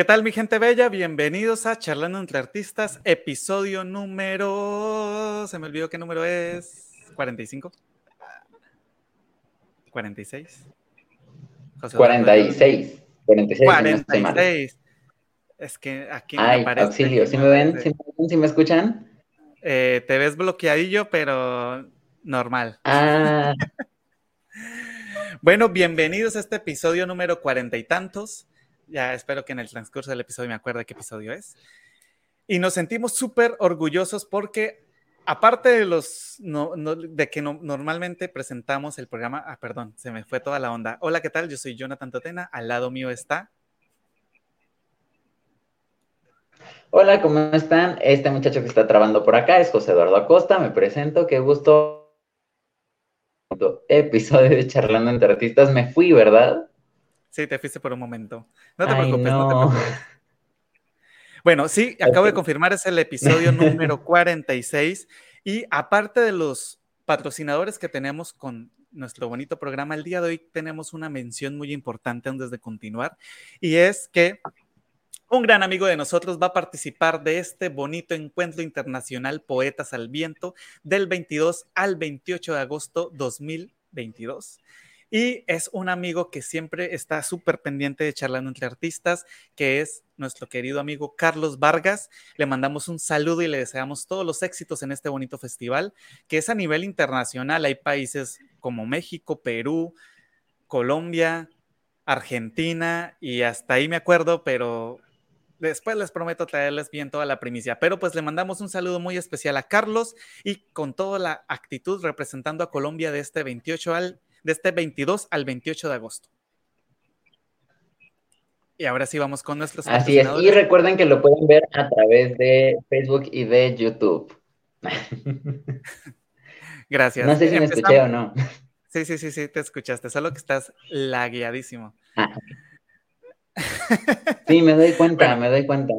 ¿Qué tal mi gente bella? Bienvenidos a Charlando entre Artistas, episodio número... Se me olvidó qué número es. ¿45? ¿46? 46. 46. 46. Es que aquí me Ay, aparece. Auxilio, ¿sí me ven? ¿Sí me, escuchan? Eh, te ves bloqueadillo, pero normal. Ah. bueno, bienvenidos a este episodio número cuarenta y tantos. Ya espero que en el transcurso del episodio me acuerde qué episodio es. Y nos sentimos súper orgullosos porque, aparte de los de que normalmente presentamos el programa, ah, perdón, se me fue toda la onda. Hola, ¿qué tal? Yo soy Jonathan Totena. Al lado mío está. Hola, ¿cómo están? Este muchacho que está trabando por acá es José Eduardo Acosta. Me presento, qué gusto. Episodio de Charlando entre Artistas. Me fui, ¿verdad? Sí, te fuiste por un momento. No te preocupes, no. te preocupes. Bueno, sí, acabo de confirmar, es el episodio número 46. Y aparte de los patrocinadores que tenemos con nuestro bonito programa, el día de hoy tenemos una mención muy importante antes de continuar. Y es que un gran amigo de nosotros va a participar de este bonito encuentro internacional Poetas al Viento del 22 al 28 de agosto 2022. Y es un amigo que siempre está súper pendiente de charlando entre artistas, que es nuestro querido amigo Carlos Vargas. Le mandamos un saludo y le deseamos todos los éxitos en este bonito festival, que es a nivel internacional. Hay países como México, Perú, Colombia, Argentina y hasta ahí me acuerdo, pero después les prometo traerles bien toda la primicia. Pero pues le mandamos un saludo muy especial a Carlos y con toda la actitud representando a Colombia de este 28 al de este 22 al 28 de agosto. Y ahora sí vamos con nuestros Así es, y recuerden que lo pueden ver a través de Facebook y de YouTube. Gracias. No sé si me escuché o no. Sí, sí, sí, sí, te escuchaste, solo que estás lagueadísimo. Ah, sí, me doy cuenta, me doy cuenta.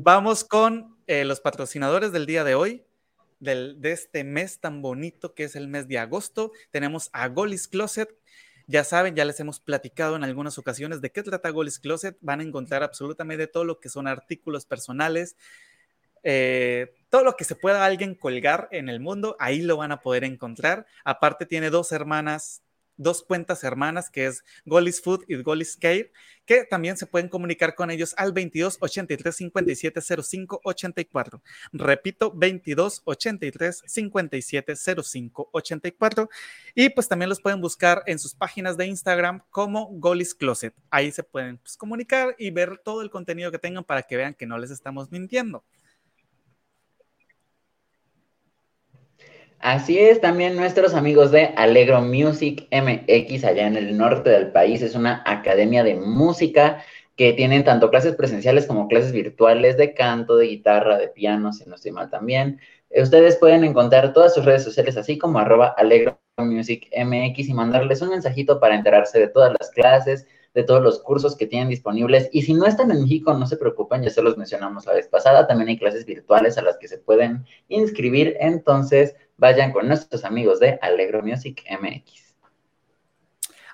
Vamos con eh, los patrocinadores del día de hoy de este mes tan bonito que es el mes de agosto. Tenemos a Golis Closet. Ya saben, ya les hemos platicado en algunas ocasiones de qué trata Golis Closet. Van a encontrar absolutamente todo lo que son artículos personales, eh, todo lo que se pueda alguien colgar en el mundo, ahí lo van a poder encontrar. Aparte tiene dos hermanas dos cuentas hermanas que es Golis Food y Golis Care, que también se pueden comunicar con ellos al 22 83 57 05 84. Repito, 22 83 57 05 84. Y pues también los pueden buscar en sus páginas de Instagram como Golis Closet. Ahí se pueden pues, comunicar y ver todo el contenido que tengan para que vean que no les estamos mintiendo. Así es, también nuestros amigos de Alegro Music MX allá en el norte del país. Es una academia de música que tienen tanto clases presenciales como clases virtuales de canto, de guitarra, de piano, si no estoy mal también. Ustedes pueden encontrar todas sus redes sociales así como arroba Alegro Music MX y mandarles un mensajito para enterarse de todas las clases, de todos los cursos que tienen disponibles. Y si no están en México, no se preocupen, ya se los mencionamos la vez pasada. También hay clases virtuales a las que se pueden inscribir. Entonces, vayan con nuestros amigos de Alegro Music MX.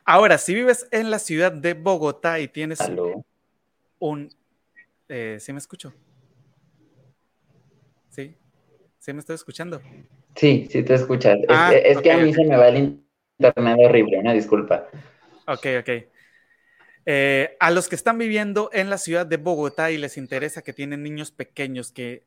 Ahora, si vives en la ciudad de Bogotá y tienes un... Eh, ¿Sí me escucho? ¿Sí? ¿Sí me estoy escuchando? Sí, sí te escuchas. es, ah, que a mí se me va el internet horrible, una disculpa. Ok, ok. Eh, a los que están viviendo en la ciudad de Bogotá y les interesa que tienen niños pequeños que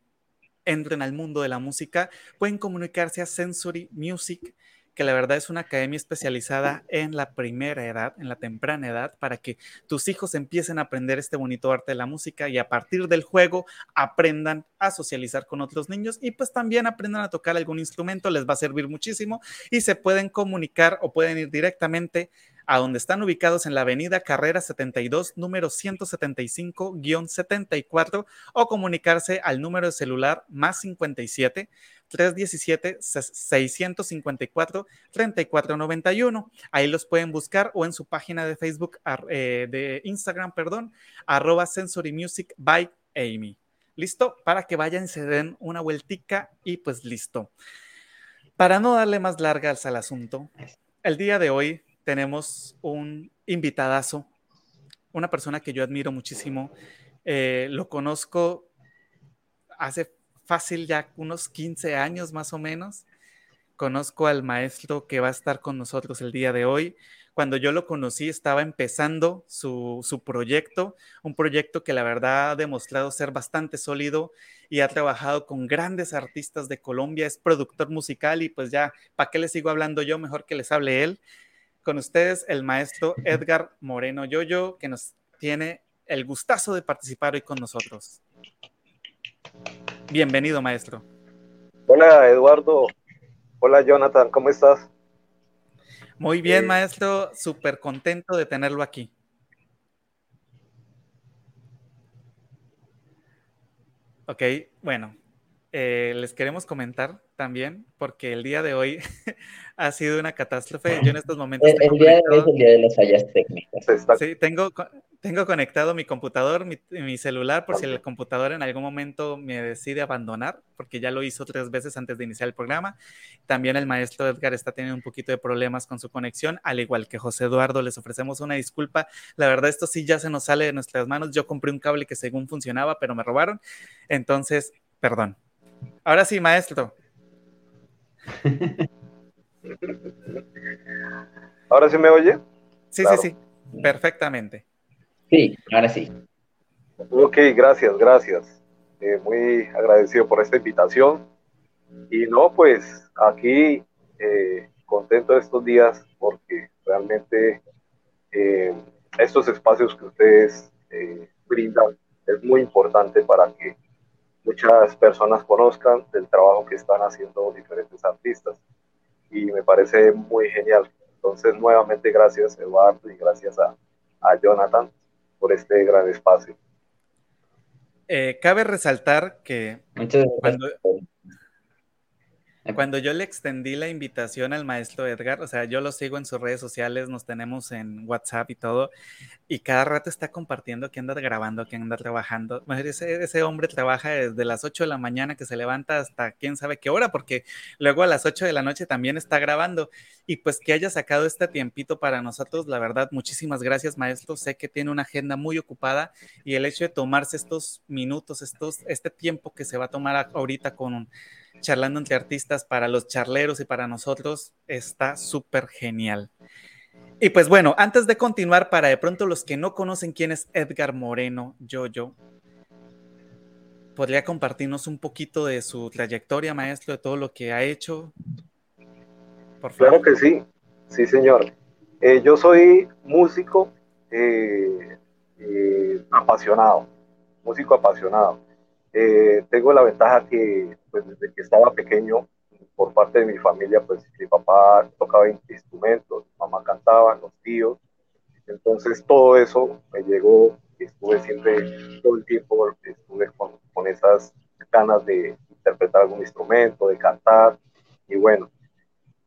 entren al mundo de la música, pueden comunicarse a Sensory Music, que la verdad es una academia especializada en la primera edad, en la temprana edad, para que tus hijos empiecen a aprender este bonito arte de la música y a partir del juego aprendan a socializar con otros niños y pues también aprendan a tocar algún instrumento, les va a servir muchísimo y se pueden comunicar o pueden ir directamente a donde están ubicados en la avenida Carrera 72, número 175-74, o comunicarse al número de celular más 57 317 654 3491. Ahí los pueden buscar o en su página de Facebook, eh, de Instagram, perdón, arroba Sensory by Amy. ¿Listo? Para que vayan, se den una vueltica y pues listo. Para no darle más largas al asunto, el día de hoy tenemos un invitadazo una persona que yo admiro muchísimo. Eh, lo conozco hace fácil ya unos 15 años más o menos. Conozco al maestro que va a estar con nosotros el día de hoy. Cuando yo lo conocí estaba empezando su, su proyecto, un proyecto que la verdad ha demostrado ser bastante sólido y ha trabajado con grandes artistas de Colombia, es productor musical y pues ya, ¿para qué les sigo hablando yo? Mejor que les hable él. Con ustedes el maestro Edgar Moreno Yoyo, que nos tiene el gustazo de participar hoy con nosotros. Bienvenido, maestro. Hola, Eduardo. Hola, Jonathan. ¿Cómo estás? Muy bien, maestro. Súper contento de tenerlo aquí. Ok, bueno, eh, les queremos comentar también, porque el día de hoy ha sido una catástrofe. Yo en estos momentos... El, el día de hoy es el día de las fallas técnicas. Sí, tengo, tengo conectado mi computador, mi, celular, por si el computador en algún momento me decide abandonar, porque ya lo hizo tres veces antes de iniciar el programa. También el maestro Edgar está teniendo un poquito de problemas con su conexión, al igual que José Eduardo, les ofrecemos una disculpa. La verdad, esto sí ya se nos sale de nuestras manos. Yo compré un cable que según funcionaba, pero me robaron. Entonces, perdón. Ahora sí, maestro. ¿Ahora sí me oye? Sí, sí, sí, perfectamente. Sí, ahora sí. Ok, gracias, gracias. Eh, muy agradecido por esta invitación. Y no, pues aquí eh, contento de estos días porque realmente eh, estos espacios que ustedes brindan es muy importante para que muchas personas conozcan del trabajo que están haciendo diferentes artistas. Y me parece muy genial. Entonces, nuevamente gracias, Eduardo, y gracias a, a Jonathan por este gran espacio. Eh, cabe resaltar que cuando, cuando yo le extendí la invitación al maestro Edgar, o sea, yo lo sigo en sus redes sociales, nos tenemos en WhatsApp y todo, y cada rato está compartiendo que anda grabando, que anda trabajando. Ese, ese hombre trabaja desde las 8 de la mañana que se levanta hasta quién sabe qué hora, porque luego a las 8 de la noche también está grabando. Y pues que haya sacado este tiempito para nosotros, la verdad, muchísimas gracias, maestro. Sé que tiene una agenda muy ocupada y el hecho de tomarse estos minutos, estos, este tiempo que se va a tomar ahorita con charlando entre artistas para los charleros y para nosotros está súper genial. Y pues bueno, antes de continuar, para de pronto los que no conocen quién es Edgar Moreno Yoyo, ¿podría compartirnos un poquito de su trayectoria, maestro, de todo lo que ha hecho? Por favor. Claro que sí, sí, señor. Eh, yo soy músico eh, eh, apasionado, músico apasionado. Tengo la ventaja que pues desde que estaba pequeño, por parte de mi familia, pues mi papá tocaba instrumentos, mamá cantaba, los tíos. Entonces todo eso me llegó, estuve siempre, todo el tiempo estuve con, con esas ganas de interpretar algún instrumento, de cantar. Y bueno,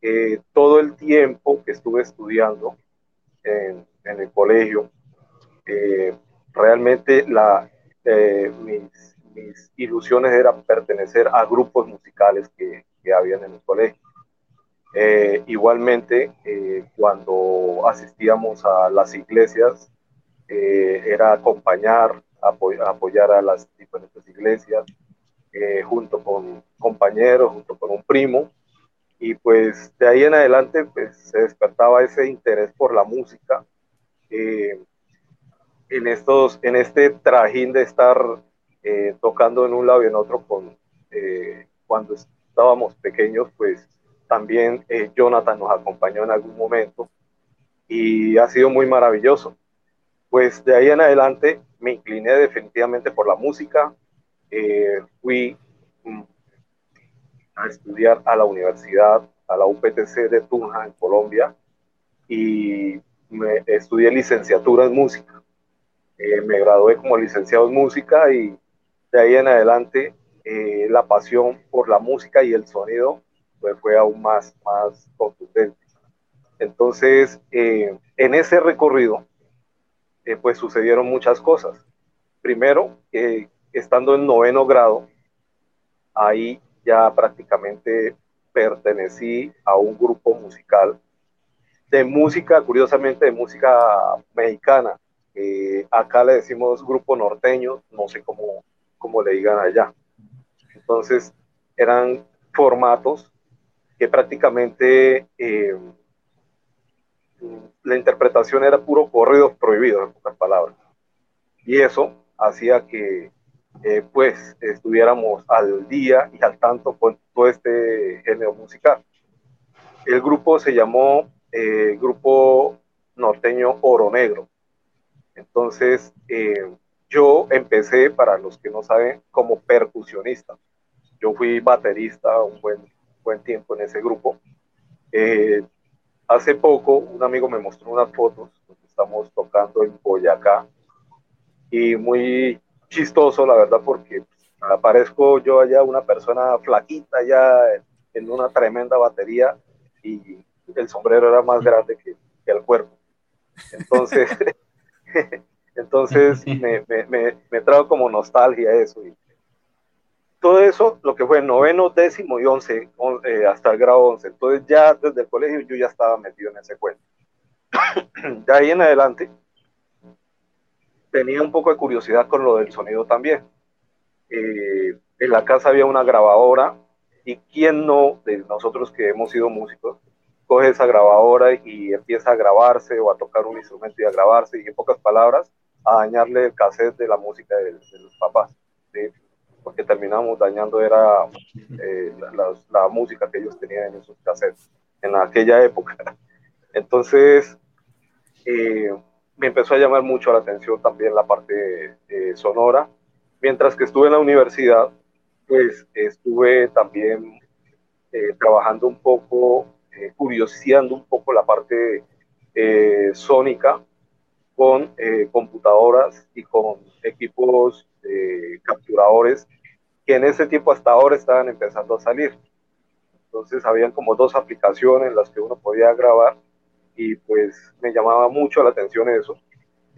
eh, todo el tiempo que estuve estudiando en, en el colegio, eh, realmente la, eh, mis, mis ilusiones eran pertenecer a grupos musicales que, que habían en el colegio. Eh, igualmente, eh, cuando asistíamos a las iglesias, eh, era acompañar, apoyar a las diferentes iglesias, junto con compañeros, junto con un primo, y pues de ahí en adelante pues, se despertaba ese interés por la música. en, estos, en este trajín de estar eh, tocando en un lado y en otro eh, cuando estábamos pequeños, pues también eh, Jonathan nos acompañó en algún momento y ha sido muy maravilloso. Pues de ahí en adelante me incliné definitivamente por la música, fui mm, a estudiar a la universidad, a la UPTC de Tunja en Colombia y me estudié licenciatura en música. me gradué como licenciado en música y de ahí en adelante eh, la pasión por la música y el sonido pues, fue aún más, más contundente. Entonces, eh, en ese recorrido, eh, pues sucedieron muchas cosas. Primero, estando en noveno grado, ahí ya prácticamente pertenecí a un grupo musical de música, curiosamente de música mexicana, acá le decimos grupo norteño, no sé cómo, cómo le digan allá. Entonces, eran formatos que prácticamente eh, la interpretación era puro corridos prohibidos, en pocas palabras. Y eso hacía que eh, pues estuviéramos al día y al tanto con todo este género musical. El grupo se llamó eh, Grupo Norteño Oro Negro. Entonces, yo empecé, para los que no saben, como percusionista. Yo fui baterista un buen, buen tiempo en ese grupo. hace poco, un amigo me mostró unas fotos, estamos tocando en Boyacá, y muy chistoso, la verdad, porque aparezco yo allá una persona flaquita ya en una tremenda batería y el sombrero era más grande que, el cuerpo. Entonces, entonces me, me, me, trajo como nostalgia eso. Y todo eso, lo que fue noveno, décimo y once, eh, hasta el grado once. Entonces ya desde el colegio yo ya estaba metido en ese cuento. de ahí en adelante, tenía un poco de curiosidad con lo del sonido también. Eh, en la casa había una grabadora y quién no, de nosotros que hemos sido músicos, coge esa grabadora y empieza a grabarse o a tocar un instrumento y a grabarse y en pocas palabras a dañarle el cassette de la música de, los papás, porque terminamos dañando era eh, la, música que ellos tenían en esos cassettes en aquella época. Entonces, eh, me empezó a llamar mucho la atención también la parte sonora. Mientras que estuve en la universidad, pues estuve también eh, trabajando un poco, eh, curioseando un poco la parte eh, sónica con eh, computadoras y con equipos capturadores que en ese tiempo hasta ahora estaban empezando a salir. Entonces habían como dos aplicaciones en las que uno podía grabar y pues me llamaba mucho la atención eso.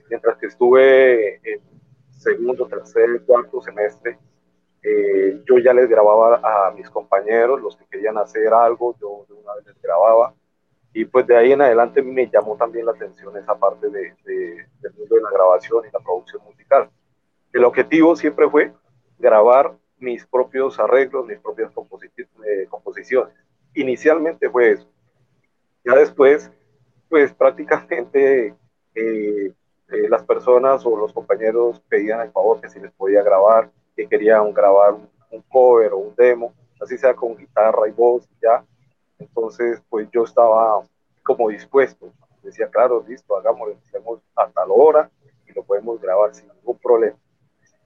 Mientras que estuve en segundo, tercer, cuarto semestre, eh, yo ya les grababa a mis compañeros, los que querían hacer algo, yo de una vez les grababa. Y pues de ahí en adelante me llamó también la atención esa parte de, del mundo de la grabación y la producción musical. El objetivo siempre fue grabar mis propios arreglos, mis propias eh, composiciones. Inicialmente fue eso. Ya después pues prácticamente eh, eh, las personas o los compañeros pedían el favor que si les podía grabar, que querían grabar un, cover o un demo, así sea con guitarra y voz ya. Entonces, pues yo estaba como dispuesto. Decía, claro, listo, hagámoslo, hacemos a tal hora y lo podemos grabar sin ningún problema.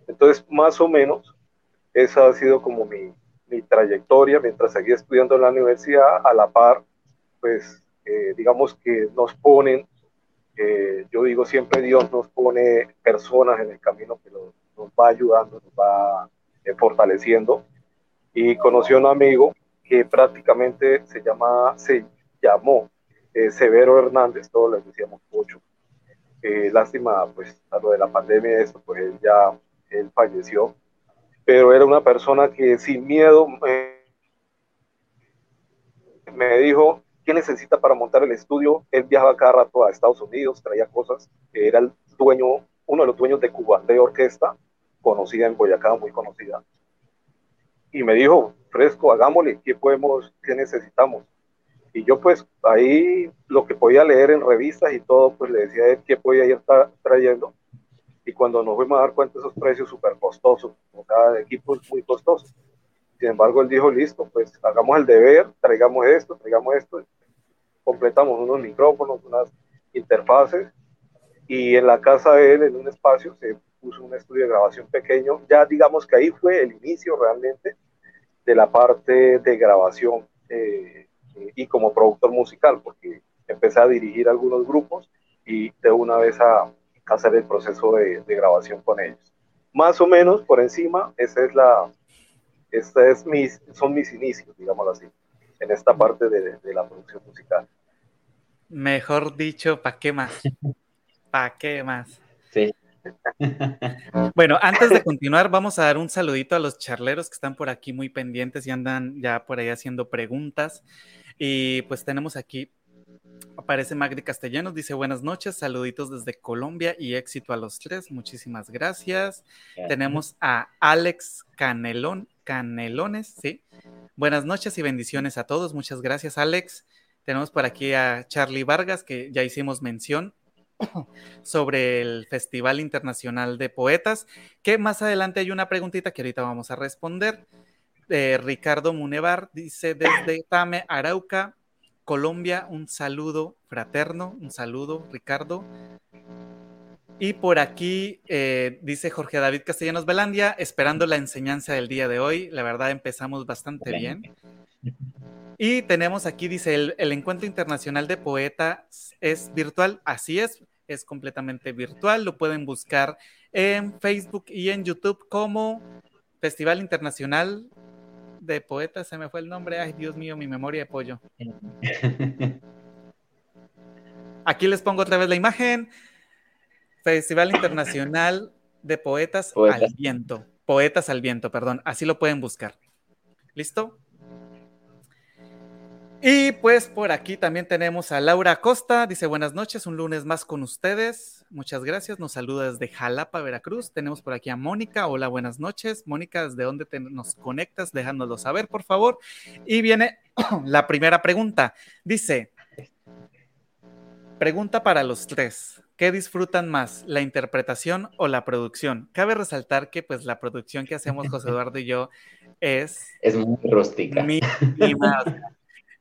Entonces, más o menos, esa ha sido como mi, mi trayectoria mientras seguía estudiando en la universidad, a la par, pues eh, digamos que nos ponen, eh, yo digo siempre Dios nos pone personas en el camino que nos, va ayudando, nos va eh, fortaleciendo. Y conoció a un amigo que prácticamente se, llama, llamó Severo Hernández, todos les decíamos Pocho. lástima, pues, a lo de la pandemia, esto, pues él ya él falleció. Pero era una persona que sin miedo me dijo, ¿Qué necesita para montar el estudio? Él viajaba cada rato a Estados Unidos, traía cosas. Era el dueño, uno de los dueños de Cuba de Orquesta, conocida en Boyacá, muy conocida. Y me dijo, fresco, hagámosle, ¿qué podemos, qué necesitamos? Y yo pues ahí lo que podía leer en revistas y todo, pues le decía a él qué podía ir trayendo. Y cuando nos fuimos a dar cuenta de esos precios súper costosos, o sea, equipos muy costosos. Sin embargo, él dijo, listo, pues hagamos el deber, traigamos esto, traigamos esto, completamos unos micrófonos, unas interfaces, y en la casa de él, en un espacio, se puso un estudio de grabación pequeño. Ya digamos que ahí fue el inicio realmente de la parte de grabación eh, y como productor musical, porque empecé a dirigir algunos grupos y de una vez a, hacer el proceso de, de, grabación con ellos. Más o menos por encima, esa es la, esta es mis, son mis inicios, digámoslo así, en esta parte de, la producción musical. Mejor dicho, ¿para qué más? ¿Para qué más? Sí. Bueno, antes de continuar, vamos a dar un saludito a los charleros que están por aquí muy pendientes y andan ya por ahí haciendo preguntas. Y pues tenemos aquí Aparece Magdi Castellanos, dice buenas noches, saluditos desde Colombia y éxito a los tres, muchísimas gracias. Tenemos a Alex Canelón, Canelones, sí. Buenas noches y bendiciones a todos, muchas gracias Alex. Tenemos por aquí a Charlie Vargas, que ya hicimos mención sobre el Festival Internacional de Poetas, que más adelante hay una preguntita que ahorita vamos a responder. Eh, Ricardo Munevar dice desde Tame, Arauca, Colombia, un saludo fraterno, un saludo, Ricardo. Y por aquí eh, dice Jorge David Castellanos Belandia, esperando la enseñanza del día de hoy. La verdad empezamos bastante bien. Y tenemos aquí, dice, el, el, Encuentro Internacional de Poetas es virtual. Así es, es completamente virtual. Lo pueden buscar en Facebook y en YouTube como Festival Internacional de poetas, se me fue el nombre. Ay, Dios mío, mi memoria de pollo. Aquí les pongo otra vez la imagen. Festival Internacional de Poetas, al Viento. Poetas al Viento, perdón. Así lo pueden buscar. ¿Listo? Y pues por aquí también tenemos a Laura Costa, dice buenas noches, un lunes más con ustedes. Muchas gracias, nos saluda desde Jalapa, Veracruz. Tenemos por aquí a Mónica, hola, buenas noches. Mónica, ¿desde dónde nos conectas? Déjanoslo saber, por favor. Y viene la primera pregunta. Dice, pregunta para los tres. ¿Qué disfrutan más, la interpretación o la producción? Cabe resaltar que pues la producción que hacemos José Eduardo y yo es... Es muy rústica.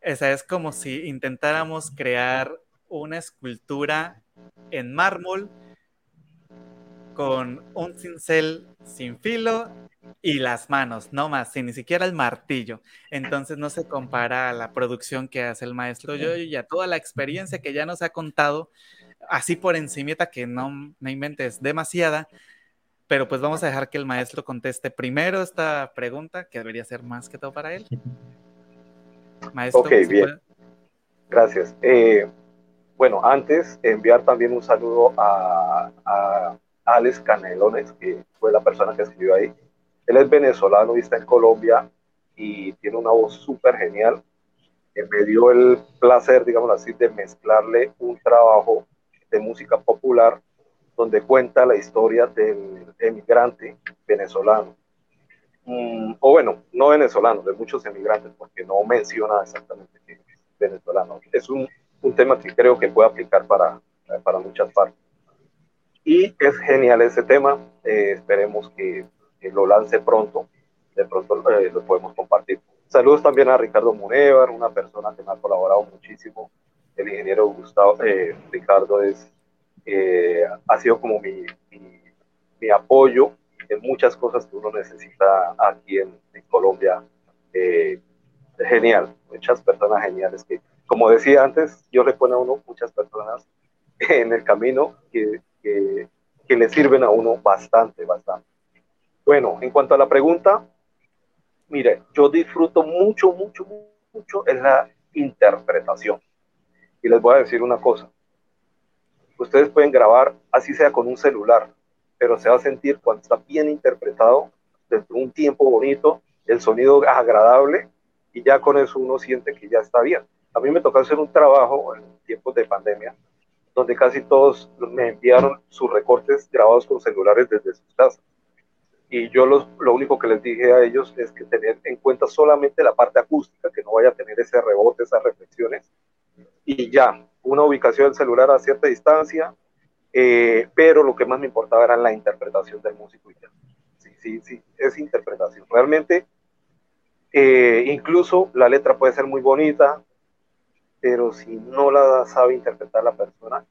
Esa es como si intentáramos crear una escultura en mármol con un cincel sin filo y las manos, no más, sin ni siquiera el martillo. Entonces no se compara a la producción que hace el maestro yo y a toda la experiencia que ya nos ha contado, así por encimita que no me inventes demasiada, pero pues vamos a dejar que el maestro conteste primero esta pregunta, que debería ser más que todo para él. Maestro, ok, bien. Gracias. Eh, bueno, antes enviar también un saludo a, a, Alex Canelones, que fue la persona que escribió ahí. Él es venezolano y está en Colombia y tiene una voz súper genial. me dio el placer, digamos así, de mezclarle un trabajo de música popular donde cuenta la historia del emigrante venezolano Mm, o bueno, no venezolanos, de muchos emigrantes, porque no menciona exactamente que es venezolano. Es un, un tema que creo que puede aplicar para, para muchas partes. Y es genial ese tema, eh, esperemos que, lo lance pronto, de pronto eh, lo podemos compartir. Saludos también a Ricardo Munevar, una persona que me ha colaborado muchísimo. El ingeniero Gustavo eh, Ricardo es, ha sido como mi, mi, mi apoyo muchas cosas que uno necesita aquí en, Colombia. Eh, genial, muchas personas geniales que, como decía antes, yo le pone a uno muchas personas en el camino que, que, le sirven a uno bastante, bastante. Bueno, en cuanto a la pregunta, mire, yo disfruto mucho, mucho, mucho en la interpretación. Y les voy a decir una cosa. Ustedes pueden grabar, así sea con un celular, pero se va a sentir cuando está bien interpretado, dentro de un tiempo bonito, el sonido agradable, y ya con eso uno siente que ya está bien. A mí me tocó hacer un trabajo en tiempos de pandemia, donde casi todos me enviaron sus recortes grabados con celulares desde sus casas. Y yo lo único que les dije a ellos es que tener en cuenta solamente la parte acústica, que no vaya a tener ese rebote, esas reflexiones. Y ya, una ubicación del celular a cierta distancia, eh, pero lo que más me importaba era la interpretación del músico y ya. Sí, sí, sí, es interpretación. Realmente, eh, incluso la letra puede ser muy bonita, pero si no la sabe interpretar la persona,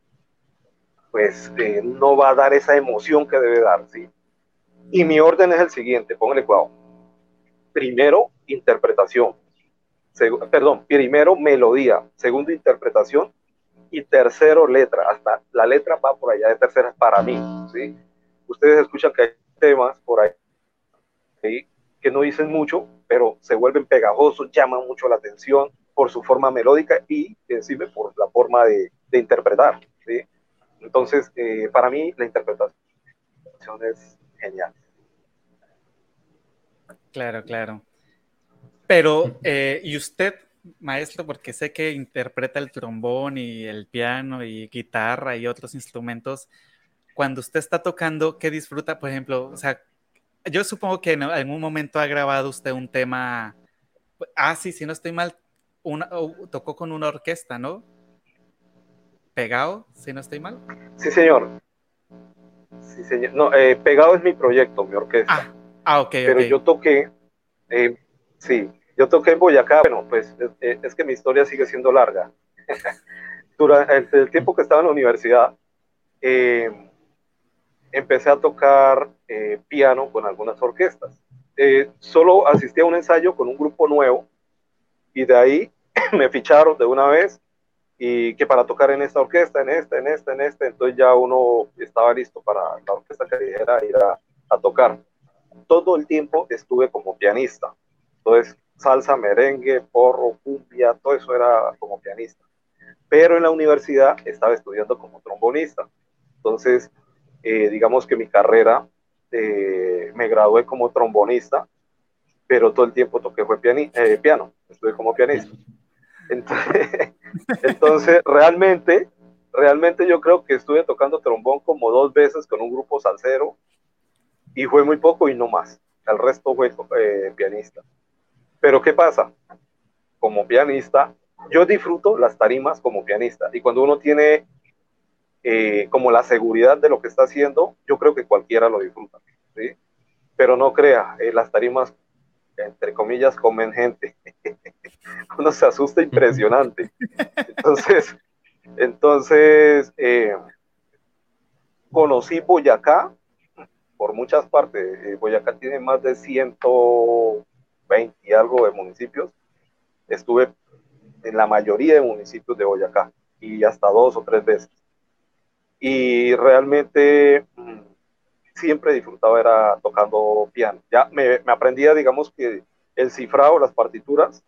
pues eh, no va a dar esa emoción que debe dar, ¿sí? Y mi orden es el siguiente, póngale cuidado. Primero, interpretación. perdón, primero melodía, segundo interpretación y tercero letra, hasta la letra va por allá de tercera para mí, ¿sí? Ustedes escuchan que hay temas por ahí que no dicen mucho, pero se vuelven pegajosos, llaman mucho la atención por su forma melódica y encima por la forma de, interpretar, ¿sí? Entonces, eh, para mí la interpretación es genial. Claro, claro. Pero, eh, ¿y usted maestro, porque sé que interpreta el trombón y el piano y guitarra y otros instrumentos. Cuando usted está tocando, ¿qué disfruta? Por ejemplo, o sea, yo supongo que en algún momento ha grabado usted un tema. Ah, sí, si no estoy mal, tocó con una orquesta, ¿no? Pegado, si no estoy mal. Sí, señor. Sí, señor. No, eh, Pegado es mi proyecto, mi orquesta. Ah, ah ok. Pero yo toqué, eh, sí, yo toqué en Boyacá. Bueno, pues eh, es que mi historia sigue siendo larga. Durante el tiempo que estaba en la universidad, empecé a tocar piano con algunas orquestas. solo asistí a un ensayo con un grupo nuevo y de ahí me ficharon de una vez y que para tocar en esta orquesta, en esta, en esta, en esta, entonces ya uno estaba listo para la orquesta que dijera ir a, a tocar. Todo el tiempo estuve como pianista, entonces salsa, merengue, porro, cumbia, todo eso era como pianista. Pero en la universidad estaba estudiando como trombonista, entonces eh, digamos que mi carrera eh, me gradué como trombonista, pero todo el tiempo toqué fue eh, piano, estuve como pianista. Entonces, realmente, realmente yo creo que estuve tocando trombón como dos veces con un grupo salsero y fue muy poco y no más. El resto fue pianista. Pero ¿qué pasa? Como pianista, yo disfruto las tarimas como pianista y cuando uno tiene eh, como la seguridad de lo que está haciendo, yo creo que cualquiera lo disfruta. ¿sí? Pero no crea, eh, las tarimas, entre comillas, comen gente. uno se asusta impresionante. Entonces, entonces eh, conocí Boyacá por muchas partes. Boyacá tiene más de 120 y algo de municipios. Estuve en la mayoría de municipios de Boyacá y hasta dos o tres veces. Y realmente mm, siempre disfrutaba era tocando piano. Ya me, me aprendía, digamos que el cifrado, las partituras,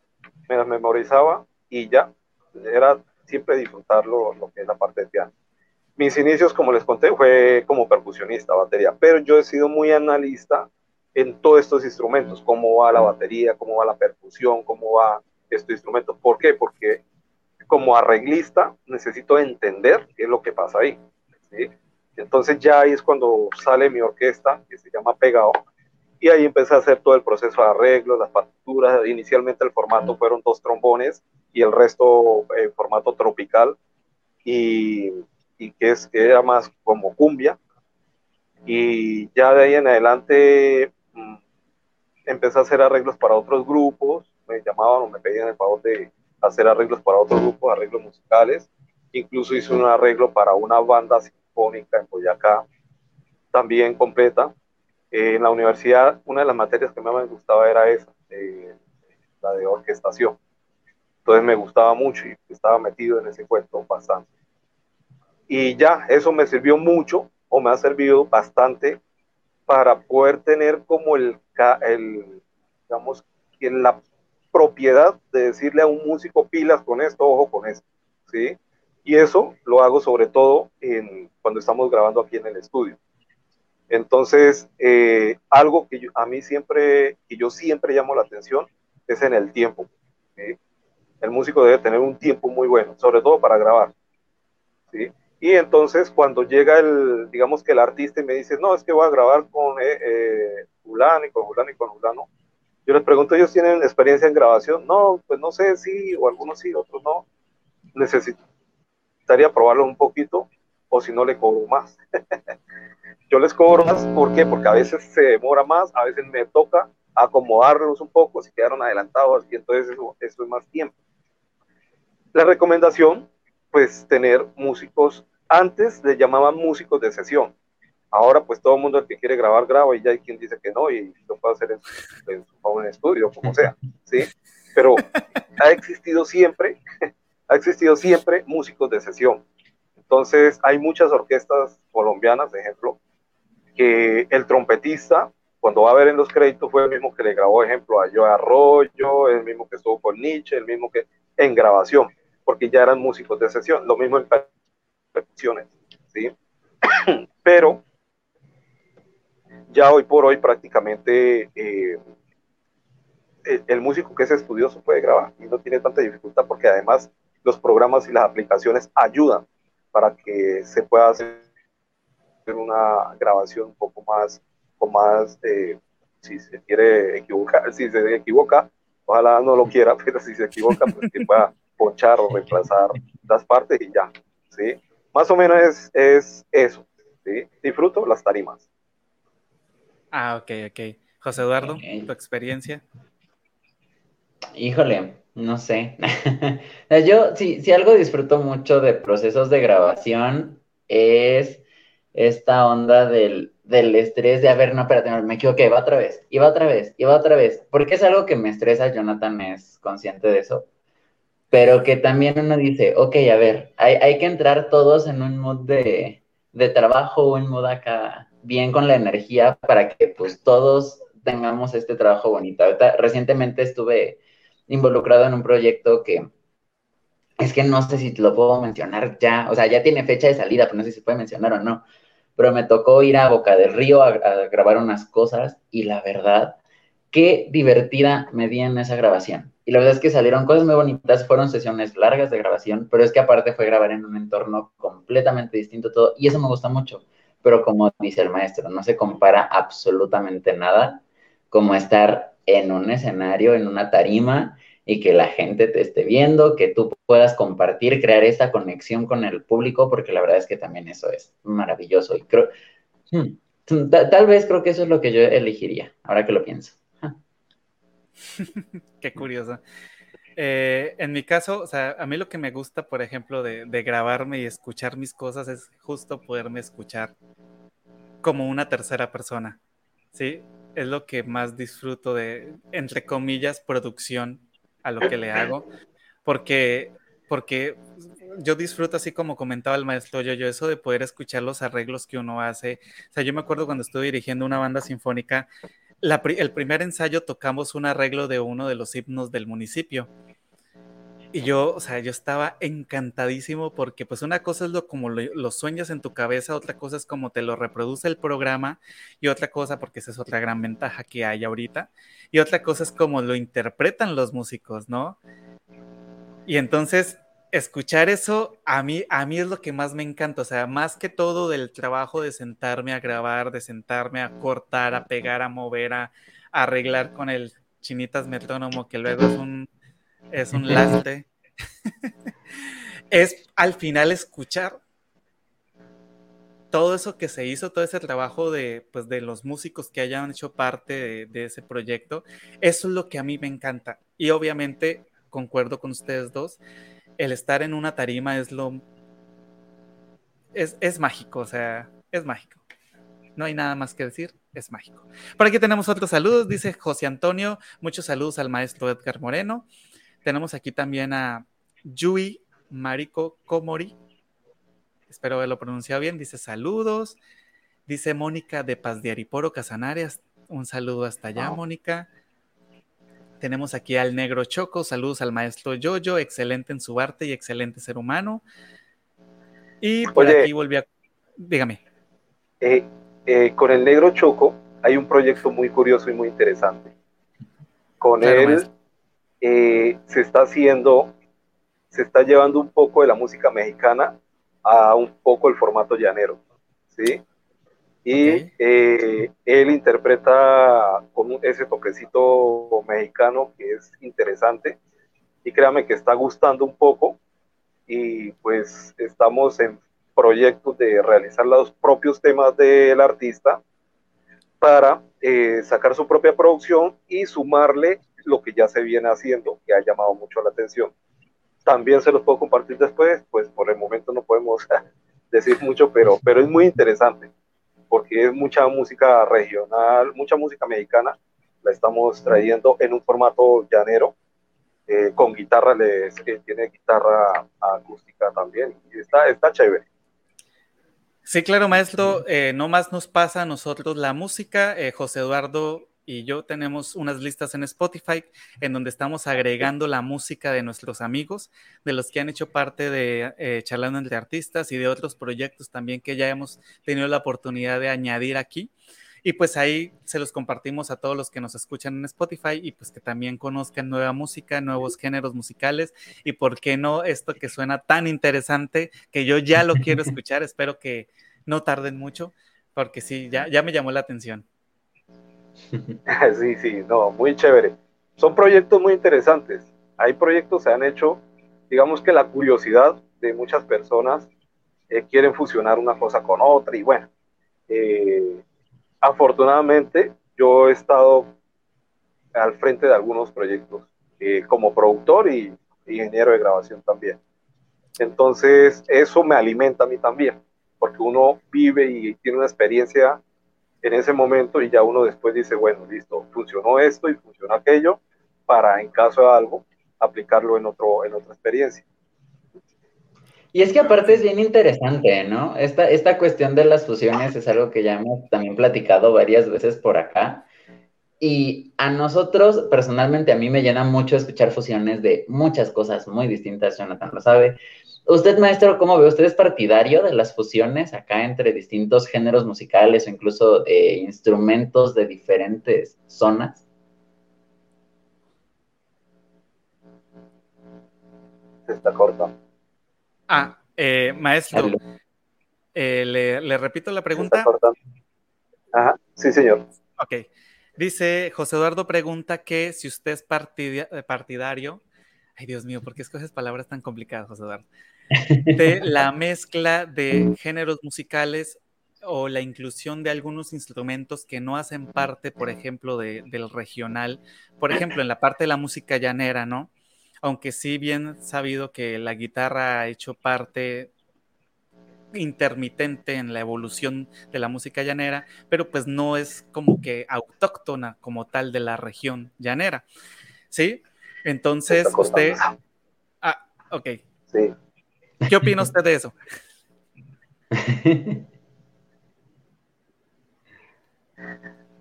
me las memorizaba y ya, era siempre disfrutarlo lo que es la parte de piano. Mis inicios, como les conté, fue como percusionista, batería, pero yo he sido muy analista en todos estos instrumentos, cómo va la batería, cómo va la percusión, cómo va este instrumento. ¿Por qué? Porque como arreglista necesito entender qué es lo que pasa ahí. ¿sí? Entonces ya ahí es cuando sale mi orquesta, que se llama Pegado, y ahí empecé a hacer todo el proceso de arreglo, las partituras. Inicialmente el formato fueron dos trombones y el resto en eh, formato tropical y, y, que, es, que era más como cumbia. Y ya de ahí en adelante empecé a hacer arreglos para otros grupos, me llamaban o me pedían el favor de hacer arreglos para otros grupos, arreglos musicales. Incluso hice un arreglo para una banda sinfónica en Boyacá, también completa en la universidad, una de las materias que más me gustaba era esa, la de orquestación. Entonces me gustaba mucho y estaba metido en ese cuento bastante. Y ya, eso me sirvió mucho o me ha servido bastante para poder tener como el, el digamos, la propiedad de decirle a un músico pilas con esto, ojo con esto, ¿sí? Y eso lo hago sobre todo cuando estamos grabando aquí en el estudio. Entonces, eh, algo que a mí siempre, que yo siempre llamo la atención, es en el tiempo. El músico debe tener un tiempo muy bueno, sobre todo para grabar. ¿sí? Y entonces, cuando llega el, digamos que el artista y me dice, no, es que voy a grabar con eh, eh y con y con Fulano, yo les pregunto, ¿ellos tienen experiencia en grabación? No, pues no sé, sí, o algunos sí, otros no. Necesitaría probarlo un poquito, o si no, le cobro más. yo les cobro más, ¿por qué? Porque a veces se demora más, a veces me toca acomodarlos un poco, si quedaron adelantados, y entonces eso, es más tiempo. La recomendación, pues tener músicos, antes le llamaban músicos de sesión, ahora pues todo mundo el que quiere grabar graba y ya hay quien dice que no y lo puede hacer en su, en su estudio, como sea, ¿sí? Pero ha existido siempre, ha existido siempre músicos de sesión. Entonces hay muchas orquestas colombianas, de ejemplo, que el trompetista, cuando va a ver en los créditos, fue el mismo que le grabó, ejemplo, a Joe Arroyo, el mismo que estuvo con Nietzsche, el mismo que en grabación, porque ya eran músicos de sesión, lo mismo en percusiones, ¿sí? Pero ya hoy por hoy prácticamente eh, el, músico que es estudioso puede grabar y no tiene tanta dificultad porque además los programas y las aplicaciones ayudan para que se pueda hacer una grabación un poco más, con más, eh, si se quiere equivocar, si se equivoca, ojalá no lo quiera, pero si se equivoca, pues que pueda ponchar o reemplazar las partes y ya, ¿sí? Más o menos es, es eso, ¿sí? Disfruto las tarimas. Ah, ok, ok. José Eduardo, tu experiencia. Híjole, no sé. Yo, si, si algo disfruto mucho de procesos de grabación es esta onda del, del estrés de, a ver, no, espérate, me equivoqué, va otra vez, y va otra vez, y va otra vez. Porque es algo que me estresa, Jonathan es consciente de eso. Pero que también uno dice, ok, a ver, hay, hay que entrar todos en un mood de, de trabajo, un mood acá bien con la energía para que pues todos tengamos este trabajo bonito. recientemente estuve involucrado en un proyecto que es que no sé si lo puedo mencionar ya, o sea, ya tiene fecha de salida, pero no sé si se puede mencionar o no. Pero me tocó ir a Boca del Río a, a grabar unas cosas y la verdad, qué divertida me di en esa grabación. Y la verdad es que salieron cosas muy bonitas, fueron sesiones largas de grabación, pero es que aparte fue grabar en un entorno completamente distinto todo, y eso me gusta mucho. Pero como dice el maestro, no se compara absolutamente nada como estar en un escenario, en una tarima y que la gente te esté viendo, que tú puedas compartir, crear esa conexión con el público, porque la verdad es que también eso es maravilloso. Y creo, hmm, tal vez creo que eso es lo que yo elegiría, ahora que lo pienso. Qué curioso. Eh, en mi caso, o sea, a mí lo que me gusta, por ejemplo, de, de grabarme y escuchar mis cosas es justo poderme escuchar como una tercera persona, ¿sí? es lo que más disfruto de, entre comillas, producción a lo que le hago, porque, porque yo disfruto, así como comentaba el maestro yo, yo eso de poder escuchar los arreglos que uno hace. O sea, yo me acuerdo cuando estuve dirigiendo una banda sinfónica, el primer ensayo tocamos un arreglo de uno de los himnos del municipio. Y yo, o sea, yo estaba encantadísimo porque pues una cosa es lo como lo, sueñas en tu cabeza, otra cosa es como te lo reproduce el programa y otra cosa, porque esa es otra gran ventaja que hay ahorita, y otra cosa es como lo interpretan los músicos, ¿no? Y entonces escuchar eso a mí, a mí es lo que más me encanta, o sea, más que todo del trabajo de sentarme a grabar, de sentarme a cortar, a pegar, a mover, a, a arreglar con el chinitas metrónomo, que luego es un es un lastre, es al final escuchar todo eso que se hizo, todo ese trabajo de, pues, de los músicos que hayan hecho parte de, ese proyecto, eso es lo que a mí me encanta. Y obviamente, concuerdo con ustedes dos, el estar en una tarima es lo... Es, es mágico, o sea, es mágico. No hay nada más que decir, es mágico. Por aquí tenemos otros saludos, dice José Antonio, muchos saludos al maestro Edgar Moreno. Tenemos aquí también a Yui Mariko Komori. Espero haberlo pronunciado bien. Dice saludos. Dice Mónica de Paz de Ariporo, Casanarias. Un saludo hasta allá, Mónica. Tenemos aquí al negro Choco. Saludos al maestro Yoyo. Excelente en su arte y excelente ser humano. Y por aquí volví a. Dígame. Eh, eh, con el negro Choco hay un proyecto muy curioso y muy interesante. Con él eh, se está haciendo, se está llevando un poco de la música mexicana a un poco el formato llanero, ¿sí? Y eh, él interpreta con ese toquecito mexicano que es interesante y créame que está gustando un poco y pues estamos en proyectos de realizar los propios temas del artista para eh, sacar su propia producción y sumarle lo que ya se viene haciendo, que ha llamado mucho la atención. También se los puedo compartir después, pues por el momento no podemos decir mucho, pero, pero es muy interesante, porque es mucha música regional, mucha música mexicana, la estamos trayendo en un formato llanero, eh, con guitarra, les, eh, tiene guitarra acústica también, y está, está chévere. Sí, claro, maestro. Eh, no más nos pasa a nosotros la música. José Eduardo y yo tenemos unas listas en Spotify en donde estamos agregando la música de nuestros amigos, de los que han hecho parte de eh, Charlando entre Artistas y de otros proyectos también que ya hemos tenido la oportunidad de añadir aquí. Y pues ahí se los compartimos a todos los que nos escuchan en Spotify y pues que también conozcan nueva música, nuevos géneros musicales y por qué no esto que suena tan interesante que yo ya lo quiero escuchar, espero que no tarden mucho porque sí, ya, ya me llamó la atención. Sí, sí, no, muy chévere. Son proyectos muy interesantes. Hay proyectos que se han hecho, digamos que la curiosidad de muchas personas eh, quieren fusionar una cosa con otra y bueno, eh, afortunadamente yo he estado al frente de algunos proyectos eh, como productor y ingeniero de grabación también. Entonces, eso me alimenta a mí también, porque uno vive y tiene una experiencia en ese momento y ya uno después dice, bueno, listo, funcionó esto y funcionó aquello, para en caso de algo, aplicarlo en, otro, en otra experiencia. Y es que aparte es bien interesante, ¿no? Esta, esta cuestión de las fusiones es algo que ya hemos también platicado varias veces por acá. Y a nosotros, personalmente, a mí me llena mucho escuchar fusiones de muchas cosas muy distintas, Jonathan lo sabe. Usted, maestro, ¿cómo ve? ¿Usted es partidario de las fusiones acá entre distintos géneros musicales o incluso de instrumentos de diferentes zonas? Se está cortando. Ah, eh, maestro, eh, le, repito la pregunta. Ajá, sí, señor. Ok. Dice, José Eduardo pregunta que si usted es eh, partidario, ay Dios mío, ¿por qué escoges palabras tan complicadas, José Eduardo? De la mezcla de géneros musicales o la inclusión de algunos instrumentos que no hacen parte, por ejemplo, del regional, por ejemplo, en la parte de la música llanera, ¿no? aunque sí bien sabido que la guitarra ha hecho parte intermitente en la evolución de la música llanera, pero pues no es como que autóctona como tal de la región llanera. ¿Sí? Entonces, usted... Ah, ok. Sí. ¿Qué opina usted de eso?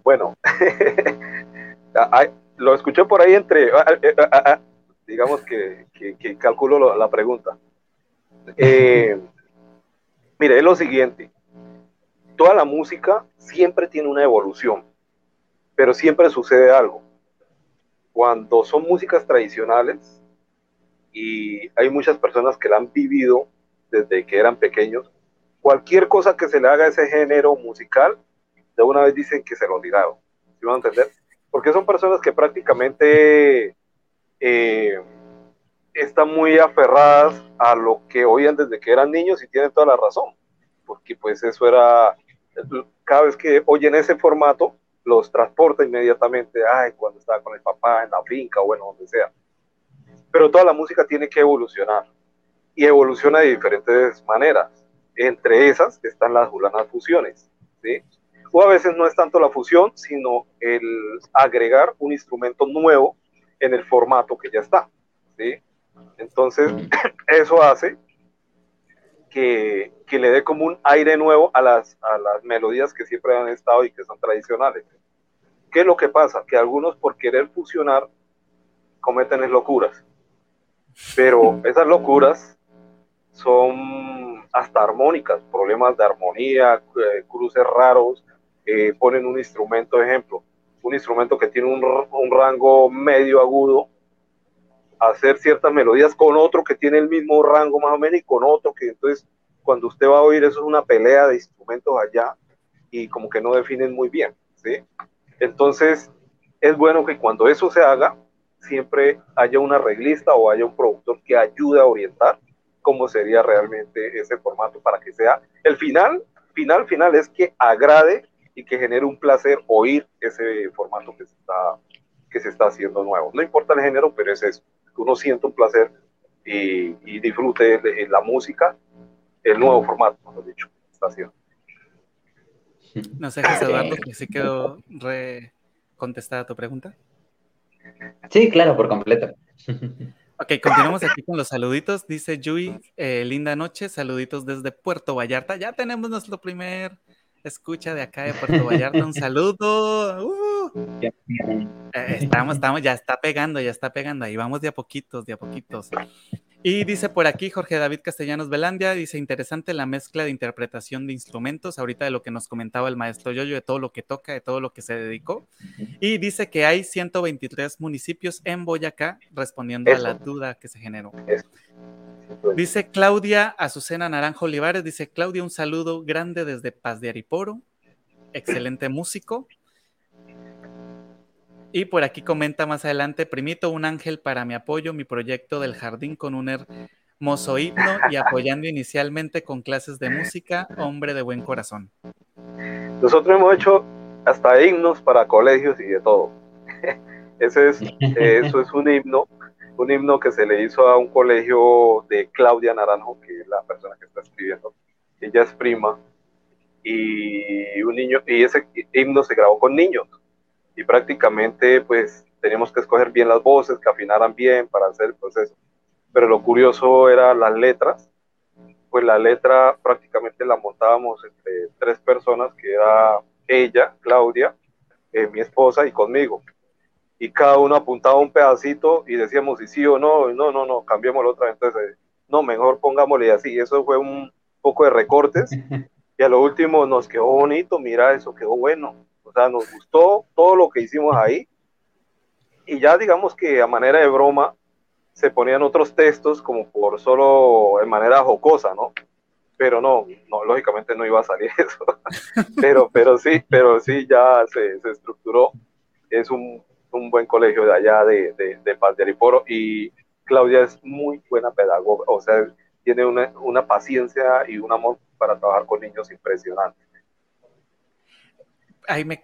Bueno, lo escuché por ahí entre digamos que, calculo la pregunta. Eh, mire, es lo siguiente. Toda la música siempre tiene una evolución, pero siempre sucede algo. Cuando son músicas tradicionales, y hay muchas personas que la han vivido desde que eran pequeños, cualquier cosa que se le haga a ese género musical, de una vez dicen que se lo olvidaron. ¿Sí van a entender? Porque son personas que prácticamente eh, están muy aferradas a lo que oían desde que eran niños y tienen toda la razón, porque pues eso era, cada vez que oyen ese formato, los transporta inmediatamente, ay, cuando estaba con el papá en la finca o bueno, donde sea. Pero toda la música tiene que evolucionar y evoluciona de diferentes maneras. Entre esas están las, las fusiones, ¿sí? O a veces no es tanto la fusión, sino el agregar un instrumento nuevo en el formato que ya está. ¿sí? Entonces, eso hace que, le dé como un aire nuevo a las, a las melodías que siempre han estado y que son tradicionales. ¿Qué es lo que pasa? Que algunos por querer fusionar cometen locuras. Pero esas locuras son hasta armónicas, problemas de armonía, eh, cruces raros, eh, ponen un instrumento, ejemplo, un instrumento que tiene un, un, rango medio agudo, hacer ciertas melodías con otro que tiene el mismo rango más o menos y con otro que entonces cuando usted va a oír eso es una pelea de instrumentos allá y como que no definen muy bien, ¿sí? Entonces es bueno que cuando eso se haga siempre haya un arreglista o haya un productor que ayude a orientar cómo sería realmente ese formato para que sea el final, final, final es que agrade y que genere un placer oír ese formato que se está, que se está haciendo nuevo. No importa el género, pero es eso, que uno sienta un placer y, y disfrute de, la música, el nuevo formato, mejor dicho, que está haciendo. No sé, José Eduardo, que sí quedó re contestada tu pregunta. Sí, claro, por completo. Ok, continuamos aquí con los saluditos. Dice Yui, eh, linda noche, saluditos desde Puerto Vallarta. Ya tenemos nuestro primer escucha de acá de Puerto Vallarta, un saludo. Uh. Eh, estamos, estamos, ya está pegando, ya está pegando. Ahí vamos de a poquitos, de a poquitos. Y dice por aquí Jorge David Castellanos Velandia, dice interesante la mezcla de interpretación de instrumentos, ahorita de lo que nos comentaba el maestro Yoyo, de todo lo que toca, de todo lo que se dedicó. Y dice que hay 123 municipios en Boyacá, respondiendo a la duda que se generó. Dice Claudia Azucena Naranjo Olivares, dice Claudia, un saludo grande desde Paz de Ariporo, excelente músico. Y por aquí comenta más adelante, primito, un ángel para mi apoyo, mi proyecto del jardín con un hermoso himno y apoyando inicialmente con clases de música, hombre de buen corazón. Nosotros hemos hecho hasta himnos para colegios y de todo. Ese es, eso es un himno, un himno que se le hizo a un colegio de Claudia Naranjo, que es la persona que está escribiendo. Ella es prima y un niño y ese himno se grabó con niños y prácticamente pues teníamos que escoger bien las voces, que afinaran bien para hacer el proceso. Pero lo curioso era las letras, pues la letra prácticamente la montábamos entre tres personas, que era ella, Claudia, eh, mi esposa y conmigo. Y cada uno apuntaba un pedacito y decíamos si sí o no, no, no, no, cambiemos la otra. Entonces, no, mejor pongámosle así. Eso fue un poco de recortes. Y a lo último nos quedó bonito, mira, eso quedó bueno o sea, nos gustó todo lo que hicimos ahí. Y ya digamos que a manera de broma se ponían otros textos como por solo de manera jocosa, ¿no? Pero no, no lógicamente no iba a salir eso. pero, pero sí, pero sí ya se, se estructuró. Es un, un, buen colegio de allá de, de, de Paz de Ariporo y Claudia es muy buena pedagoga, o sea, tiene una, una paciencia y un amor para trabajar con niños impresionante. Ahí me,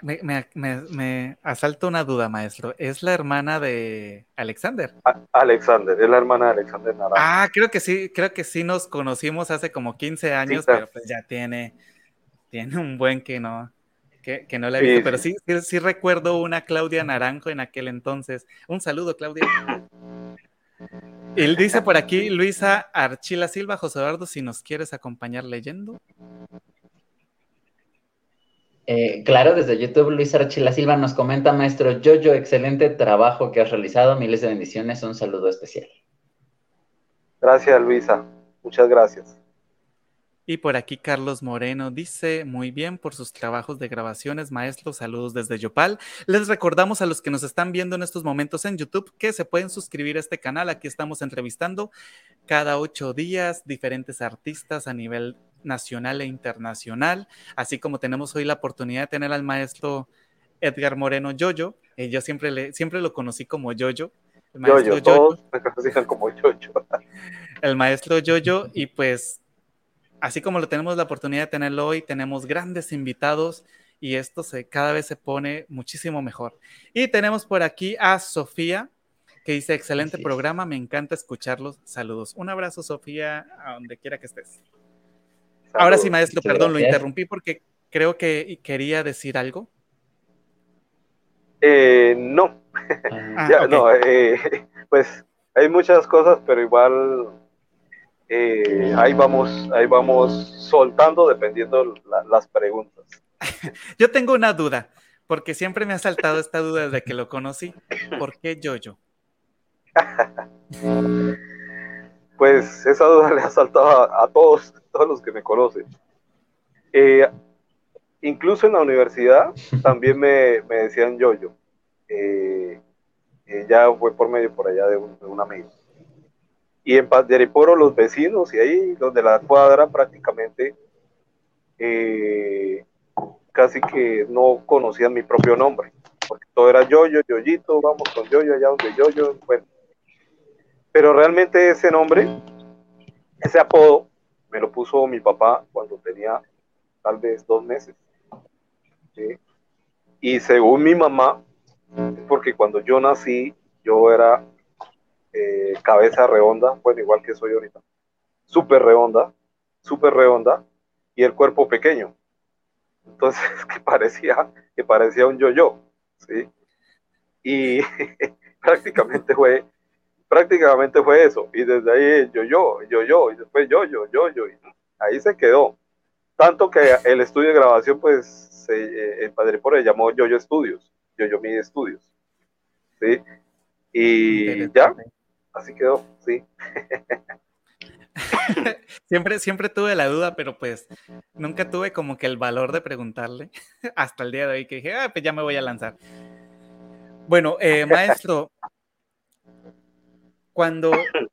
me, asalta una duda, maestro. ¿Es la hermana de Alexander? Alexander, es la hermana de Alexander Naranjo. Ah, creo que sí, creo que sí nos conocimos hace como 15 años, pero pues ya tiene, tiene un buen que no, que, no le he visto. pero sí, sí, recuerdo una Claudia Naranjo en aquel entonces. Un saludo, Claudia. Él dice por aquí, Luisa Archila Silva, José Eduardo, si nos quieres acompañar leyendo. Eh, claro, desde YouTube, Luis Archila Silva nos comenta, maestro Jojo, excelente trabajo que has realizado, miles de bendiciones, un saludo especial. Gracias, Luisa, muchas gracias. Y por aquí Carlos Moreno dice, muy bien por sus trabajos de grabaciones, maestro, saludos desde Yopal. Les recordamos a los que nos están viendo en estos momentos en YouTube que se pueden suscribir a este canal. Aquí estamos entrevistando cada ocho días diferentes artistas a nivel nacional e internacional, así como tenemos hoy la oportunidad de tener al maestro Edgar Moreno Yoyo. Eh, yo siempre, le, siempre lo conocí como Yoyo. El maestro Yoyo, Yoyo. como Yoyo. el maestro Yoyo, y pues, así como lo tenemos la oportunidad de tenerlo hoy, tenemos grandes invitados y esto se, cada vez se pone muchísimo mejor. Y tenemos por aquí a Sofía, que dice, excelente programa, me encanta escucharlos. Saludos. Un abrazo, Sofía, a donde quiera que estés. Ahora sí, maestro, perdón, lo interrumpí porque creo que quería decir algo. Eh, no, ah, no, eh, pues hay muchas cosas, pero igual eh, ahí vamos, ahí vamos soltando dependiendo las preguntas. Yo tengo una duda, porque siempre me ha saltado esta duda desde que lo conocí. ¿Por qué yo-yo? pues esa duda le ha saltado a todos todos los que me conocen. Eh, incluso en la universidad también me, me decían yo-yo. Eh, eh, ya fue por medio por allá de un, amigo. Y en Paz de Ariporo, los vecinos y ahí, donde la cuadra prácticamente, casi que no conocían mi propio nombre, porque todo era yo-yo, yoyito, vamos con yo-yo allá donde yo-yo, bueno. Pero realmente ese nombre, ese apodo, me lo puso mi papá cuando tenía tal vez dos meses. Y según mi mamá, porque cuando yo nací, yo era eh, cabeza redonda, bueno, igual que soy ahorita, súper redonda, súper redonda, y el cuerpo pequeño. Entonces, que parecía, que parecía un yo-yo, ¿sí? Y prácticamente fue prácticamente fue eso. Y desde ahí yo, yo, yo, yo, y después yo, yo, yo, yo. Y ahí se quedó. Tanto que el estudio de grabación, pues, se, eh, el Padre por le llamó Yo Yo Estudios, Yo Yo Mi Estudios. ¿Sí? Y ya, así quedó, sí. siempre, siempre tuve la duda, pero pues nunca tuve como que el valor de preguntarle hasta el día de hoy que dije, ah, pues ya me voy a lanzar. Bueno, eh, maestro, cuando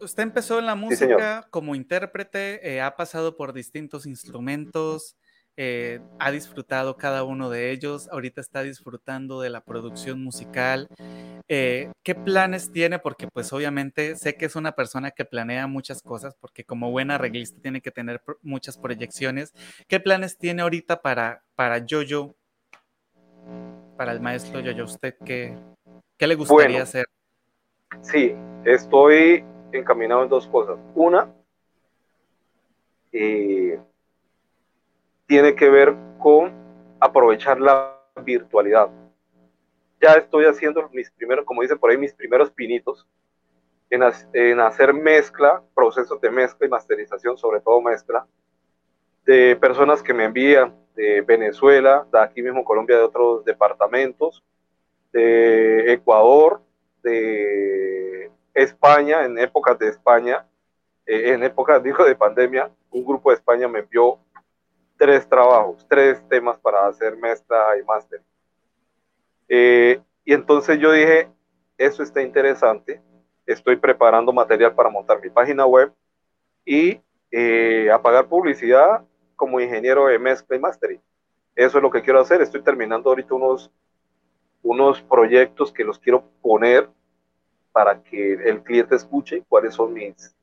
usted empezó en la música como intérprete, eh, ha pasado por distintos instrumentos, eh, ha disfrutado cada uno de ellos, ahorita está disfrutando de la producción musical. Eh, ¿Qué planes tiene? Porque pues obviamente sé que es una persona que planea muchas cosas, porque como buena arreglista tiene que tener muchas proyecciones. ¿Qué planes tiene ahorita para, para Jojo, para el maestro Jojo? ¿Usted qué, qué le gustaría hacer? Sí, estoy encaminado en dos cosas. Una, eh, tiene que ver con aprovechar la virtualidad. Ya estoy haciendo mis primeros, como dice por ahí, mis primeros pinitos en, en hacer mezcla, procesos de mezcla y masterización, sobre todo mezcla, de personas que me envían de Venezuela, de aquí mismo Colombia, de otros departamentos, de Ecuador, de España, en épocas de España, eh, en épocas, digo, de pandemia, un grupo de España me envió tres trabajos, tres temas para hacer mezcla y máster. Eh, y entonces yo dije, eso está interesante, estoy preparando material para montar mi página web y eh, apagar publicidad como ingeniero de mezcla y mastering. Eso es lo que quiero hacer, estoy terminando ahorita unos, unos proyectos que los quiero poner para que el cliente escuche cuáles son mis,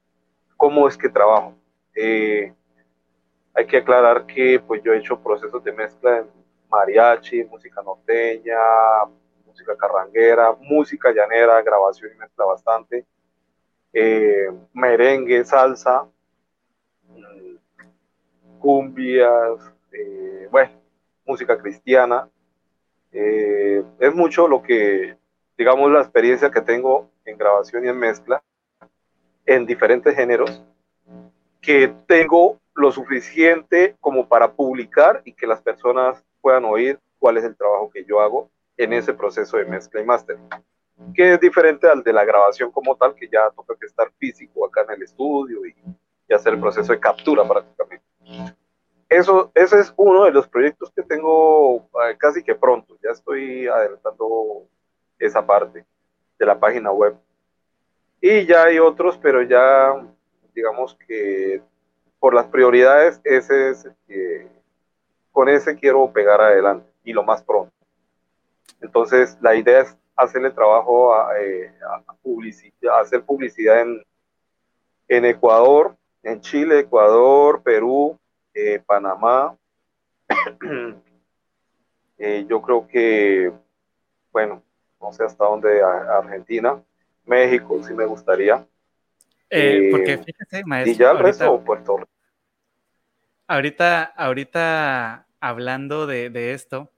cómo es que trabajo. Eh, hay que aclarar que pues yo he hecho procesos de mezcla en mariachi, música norteña, música carranguera, música llanera, grabación y mezcla bastante, eh, merengue, salsa, mm, cumbias, eh, bueno, música cristiana. Eh, es mucho lo que, digamos, la experiencia que tengo en grabación y en mezcla en diferentes géneros, que tengo lo suficiente como para publicar y que las personas puedan oír cuál es el trabajo que yo hago en ese proceso de mezcla y máster, que es diferente al de la grabación como tal, que ya toca estar físico acá en el estudio y, hacer el proceso de captura prácticamente. Eso, ese es uno de los proyectos que tengo eh, casi que pronto, ya estoy adelantando esa parte de la página web. Y ya hay otros, pero ya digamos que por las prioridades, ese es con ese quiero pegar adelante y lo más pronto. Entonces, la idea es hacerle trabajo a, eh, publicidad, hacer publicidad en, en Ecuador, en Chile, Ecuador, Perú, eh, Panamá. Eh, yo creo que, bueno, no sé hasta dónde, Argentina, México, sí me gustaría. Eh, porque eh, fíjese, maestro. Y ya el resto, Puerto Rico. Ahorita, ahorita hablando de, esto,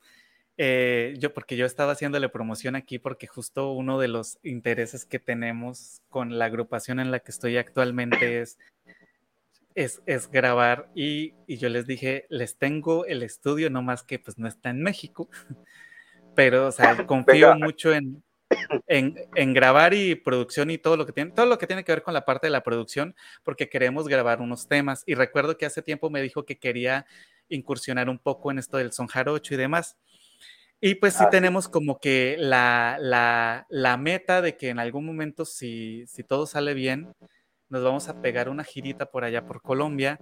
eh, yo, porque yo estaba haciéndole promoción aquí, porque justo uno de los intereses que tenemos con la agrupación en la que estoy actualmente es, es, es grabar. Y, y, yo les dije, les tengo el estudio, no más que pues no está en México, pero o sea, confío mucho en, en, grabar y producción y todo lo que tiene, todo lo que tiene que ver con la parte de la producción, porque queremos grabar unos temas. Y recuerdo que hace tiempo me dijo que quería incursionar un poco en esto del son jarocho y demás. Y pues sí tenemos como que la, la, la, meta de que en algún momento, si, si todo sale bien, nos vamos a pegar una girita por allá por Colombia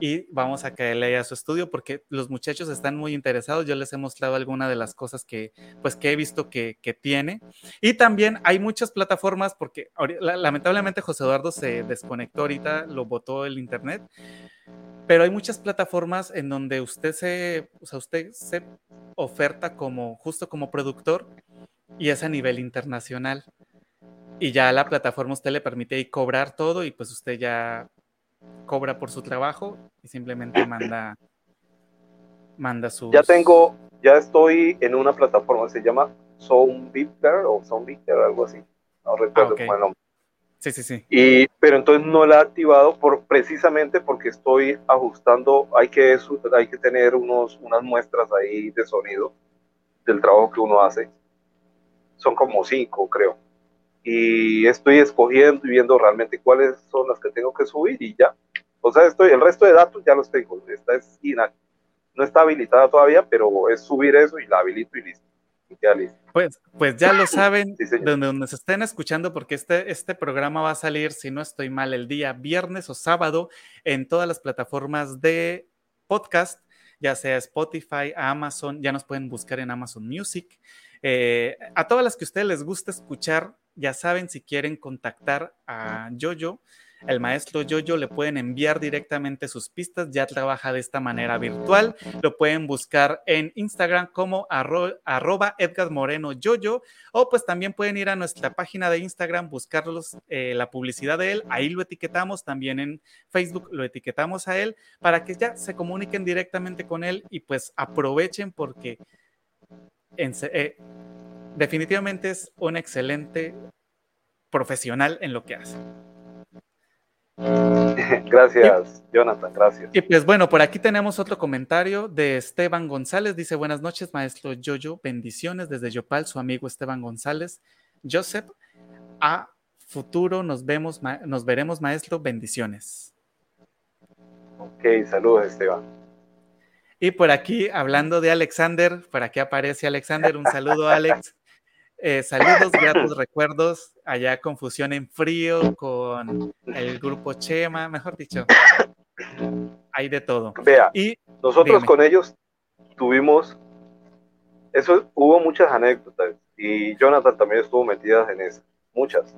y vamos a caerle a su estudio porque los muchachos están muy interesados. Yo les he mostrado algunas de las cosas que, pues, que he visto que, que tiene. Y también hay muchas plataformas porque lamentablemente José Eduardo se desconectó ahorita, lo botó el internet. Pero hay muchas plataformas en donde usted se, o sea, usted se oferta como, justo como productor y es a nivel internacional y ya la plataforma usted le permite cobrar todo y pues usted ya cobra por su trabajo y simplemente manda manda su ya tengo ya estoy en una plataforma se llama Soundbeater o Soundbeater algo así. No recuerdo ah, el nombre. Sí sí sí. Y pero entonces no la he activado por precisamente porque estoy ajustando hay que hay que tener unos unas muestras ahí de sonido del trabajo que uno hace. Son como cinco creo y estoy escogiendo y viendo realmente cuáles son las que tengo que subir y ya. O sea, estoy, el resto de datos ya los tengo. Esta es no está habilitada todavía, pero es subir eso y la habilito y listo. Pues, pues ya lo saben, donde, donde se estén escuchando, porque este, este programa va a salir, si no estoy mal, el día viernes o sábado en todas las plataformas de podcast, ya sea Spotify, Amazon, ya nos pueden buscar en Amazon Music. Eh, a todas las que a ustedes les gusta escuchar, ya saben si quieren contactar a Jojo el maestro Yoyo le pueden enviar directamente sus pistas, ya trabaja de esta manera virtual, lo pueden buscar en Instagram como arroba Edgar Moreno Yoyo, o pues también pueden ir a nuestra página de Instagram, buscarlos eh, la publicidad de él, ahí lo etiquetamos, también en Facebook lo etiquetamos a él, para que ya se comuniquen directamente con él y pues aprovechen porque eh, definitivamente es un excelente profesional en lo que hace. Gracias, Jonathan, gracias. Y pues bueno, por aquí tenemos otro comentario de Esteban González. Dice, buenas noches, maestro Yoyo, bendiciones desde Yopal, su amigo Esteban González. Joseph, a futuro nos vemos, nos veremos, maestro, bendiciones. Ok, saludos, Esteban. Y por aquí, hablando de Alexander, por aquí aparece Alexander, un saludo, Alex. Eh, saludos, gratos recuerdos. Allá confusión en frío con el grupo Chema, mejor dicho. Hay de todo. Vea, y nosotros con ellos tuvimos, eso hubo muchas anécdotas y Jonathan también estuvo metida en eso, muchas.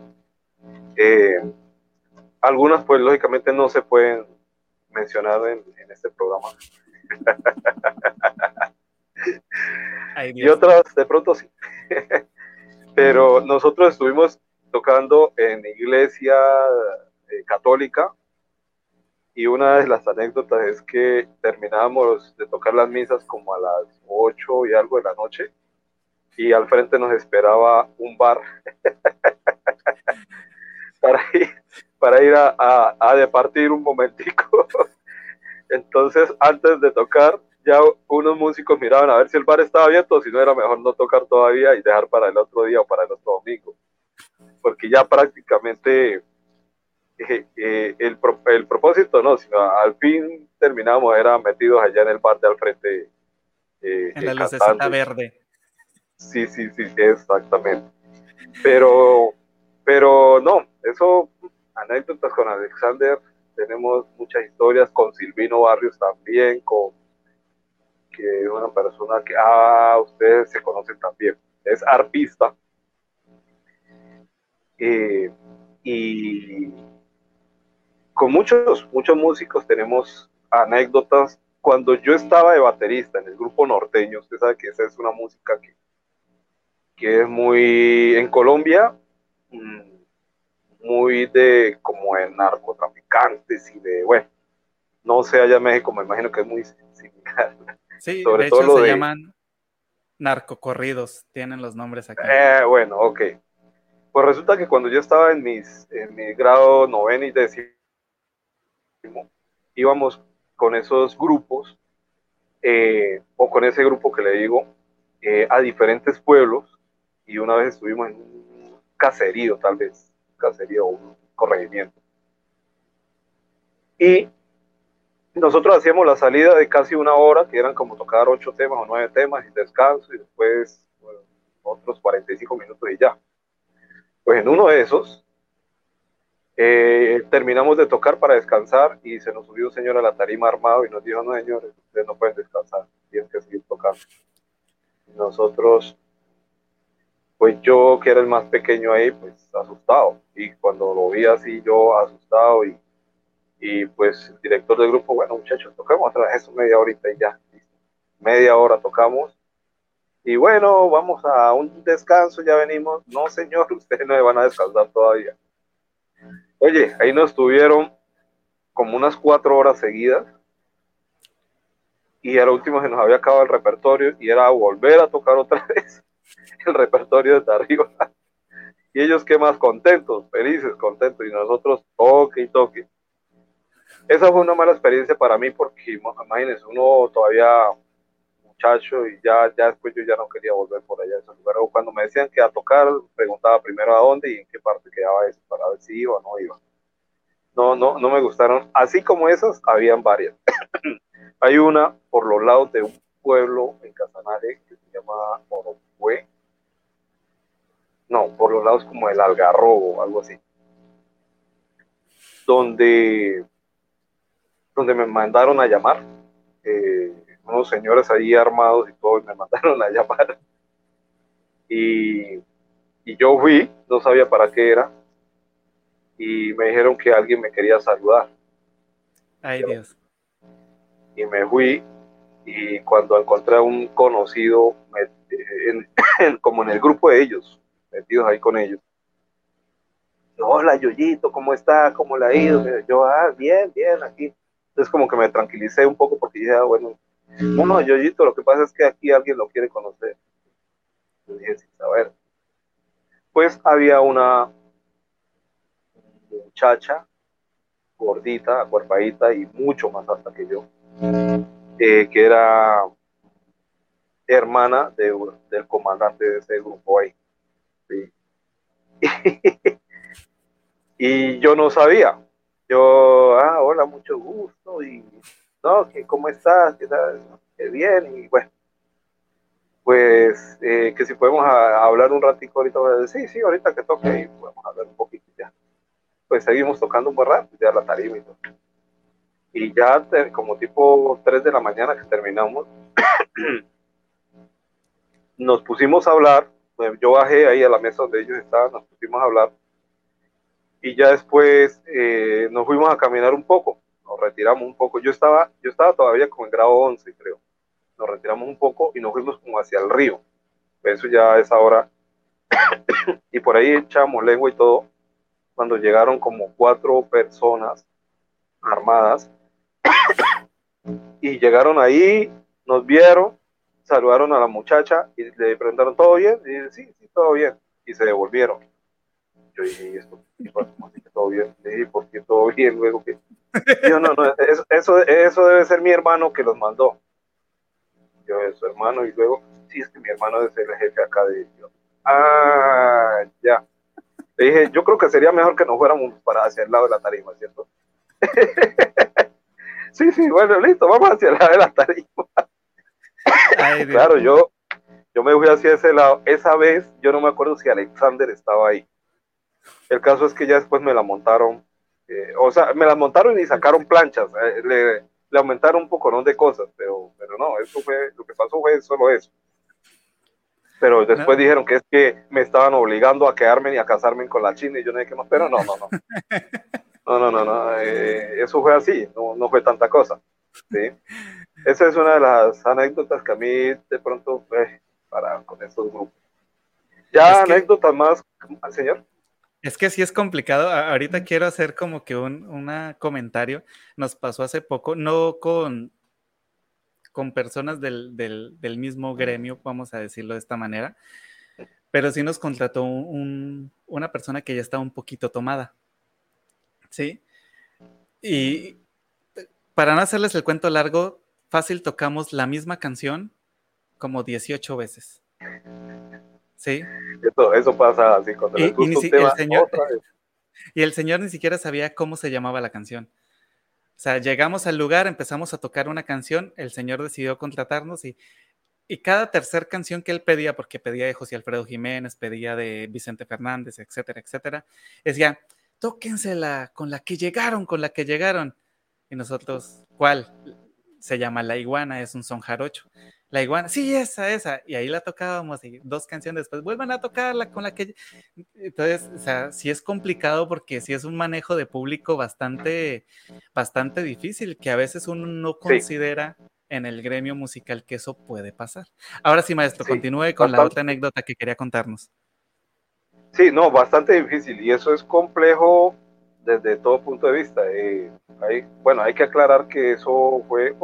Eh, algunas, pues lógicamente no se pueden mencionar en, este programa. y otras de pronto sí. Pero nosotros estuvimos tocando en iglesia eh, católica y una de las anécdotas es que terminábamos de tocar las misas como a las 8 y algo de la noche y al frente nos esperaba un bar para ir, para ir a, a, a departir un momentico. Entonces, antes de tocar, ya unos músicos miraban a ver si el bar estaba abierto o si no era mejor no tocar todavía y dejar para el otro día o para el otro domingo. Porque ya prácticamente eh, eh, el, el, propósito no, sino al fin terminamos, eran metidos allá en el bar de al frente. Eh, en la lucecita verde. Sí, sí, sí, exactamente. Pero, pero no, eso, anécdotas con Alexander, tenemos muchas historias, con Silvino Barrios también, con que una persona que, ah, ustedes se conocen también, es arpista. Eh, y con muchos, muchos músicos tenemos anécdotas. Cuando yo estaba de baterista en el grupo norteño, usted sabe que esa es una música que, que es muy, en Colombia, mm, muy de como en narcotraficantes y de, bueno, no sé allá México, me imagino que es muy similar. Sí, de hecho se llaman narcocorridos, tienen los nombres aquí. Eh, bueno, ok. Pues resulta que cuando yo estaba en, mis, en mi grado noveno y décimo, íbamos con esos grupos, eh, o con ese grupo que le digo, eh, a diferentes pueblos, y una vez estuvimos en un caserío, tal vez, un caserío o un corregimiento. Y nosotros hacíamos la salida de casi una hora, que eran como tocar ocho temas o nueve temas y descanso, y después otros 45 minutos y ya. Pues en uno de esos, eh, terminamos de tocar para descansar y se nos subió un señor a la tarima armado y nos dijo, no señores, ustedes no pueden descansar, tienen que seguir tocando. nosotros, pues yo que era el más pequeño ahí, pues asustado. Y cuando lo vi así, yo asustado y y pues director del grupo, bueno muchachos, tocamos otra vez eso media horita y ya. Media hora tocamos. Y bueno, vamos a un descanso, ya venimos. No, señor, ustedes no van a descansar todavía. Oye, ahí nos tuvieron como unas cuatro horas seguidas. Y al último se nos había acabado el repertorio y era volver a tocar otra vez el repertorio de arriba. Y ellos qué más contentos, felices, contentos. Y nosotros toque y toque esa fue una mala experiencia para mí porque, imagínense, uno todavía muchacho y ya, ya después yo ya no quería volver por allá a ese lugar. O cuando me decían que a tocar, preguntaba primero a dónde y en qué parte quedaba eso para ver si iba o no iba. No, no, no me gustaron. Así como esas, habían varias. Hay una por los lados de un pueblo en Casanare que se llama Orofue. No, por los lados como el Algarrobo, algo así. Donde, donde me mandaron a llamar. Eh, unos señores ahí armados y todo, me mandaron a llamar. Y, y yo fui, no sabía para qué era, y me dijeron que alguien me quería saludar. Ay, Dios. Y me fui y cuando encontré a un conocido, como en el grupo de ellos, metidos ahí con ellos, hola Yoyito, ¿cómo está? ¿Cómo le ha ido? Yo, ah, bien, bien, aquí. Entonces como que me tranquilicé un poco porque dije, ah, bueno, no, Yoyito, lo que pasa es que aquí alguien lo quiere conocer. Pues había una muchacha gordita, acuerpadita y mucho más alta que yo, eh, que era hermana de, del comandante de ese grupo ahí. y yo no sabía. Yo, ah, hola, mucho gusto. Y, no, que cómo estás, qué tal, qué bien. Y bueno, pues eh, que si podemos hablar un ratito ahorita, sí, sí, ahorita que toque y podemos hablar un poquito ya pues seguimos tocando un buen rato, ya la tarima y todo. Y ya como tipo 3 de la mañana que terminamos, nos pusimos a hablar, yo bajé ahí a la mesa donde ellos estaban, nos pusimos a hablar, y ya después eh, nos fuimos a caminar un poco, nos retiramos un poco, yo estaba, yo estaba todavía como en grado 11 creo, nos retiramos un poco y nos fuimos como hacia el río, eso ya es ahora, y por ahí echamos lengua y todo, cuando llegaron como cuatro personas armadas y llegaron ahí, nos vieron, saludaron a la muchacha y le preguntaron, ¿todo bien? Y sí, sí, todo bien. Y se devolvieron. Yo dije, ¿esto todo bien? Le dije, ¿por qué todo bien? Luego que... Yo, no, no, eso, eso, debe ser mi hermano que los mandó. Yo, su hermano, y luego, sí, es que mi hermano es el jefe acá de ellos. Ah, ya dije, yo creo que sería mejor que nos fuéramos para hacia el lado de la tarima, ¿cierto? sí, sí, bueno, listo, vamos hacia el lado de la tarima. claro, yo, yo me fui hacia ese lado. Esa vez, yo no me acuerdo si Alexander estaba ahí. El caso es que ya después me la montaron, eh, o sea, me la montaron y sacaron planchas, eh, le, le, aumentaron un poco ¿no? de cosas, pero, pero no, eso fue, lo que pasó fue solo eso pero después dijeron que es que me estaban obligando a quedarme y a casarme con la China y yo no dije que más, pero no, no, no. No, no, no, no. Eh, eso fue así, no, no, fue tanta cosa. ¿sí? Esa es una de las anécdotas que a mí de pronto, eh, para con estos grupos. Ya anécdotas más, señor. Es que sí es complicado. Ahorita quiero hacer como que un una comentario. Nos pasó hace poco, no con con personas del, mismo gremio, vamos a decirlo de esta manera, pero sí nos contrató una persona que ya estaba un poquito tomada. ¿Sí? Y para no hacerles el cuento largo, fácil tocamos la misma canción como 18 veces. ¿Sí? Eso, pasa así cuando y, el señor, y el señor ni siquiera sabía cómo se llamaba la canción. O sea, llegamos al lugar, empezamos a tocar una canción, el señor decidió contratarnos y, y cada tercer canción que él pedía, porque pedía de José Alfredo Jiménez, pedía de Vicente Fernández, etcétera, etcétera, decía, tóquensela con la que llegaron, con la que llegaron. Y nosotros, ¿cuál? Se llama La Iguana, es un son jarocho la iguana, sí, esa, esa, y ahí la tocábamos y dos canciones después, vuelvan a tocarla con la que... Entonces, o sea, sí es complicado porque sí es un manejo de público bastante, bastante difícil, que a veces uno no considera en el gremio musical que eso puede pasar. Ahora sí, maestro, continúe con la otra anécdota que quería contarnos. Sí, no, bastante difícil y eso es complejo desde todo punto de vista. Eh, bueno, hay que aclarar que eso fue,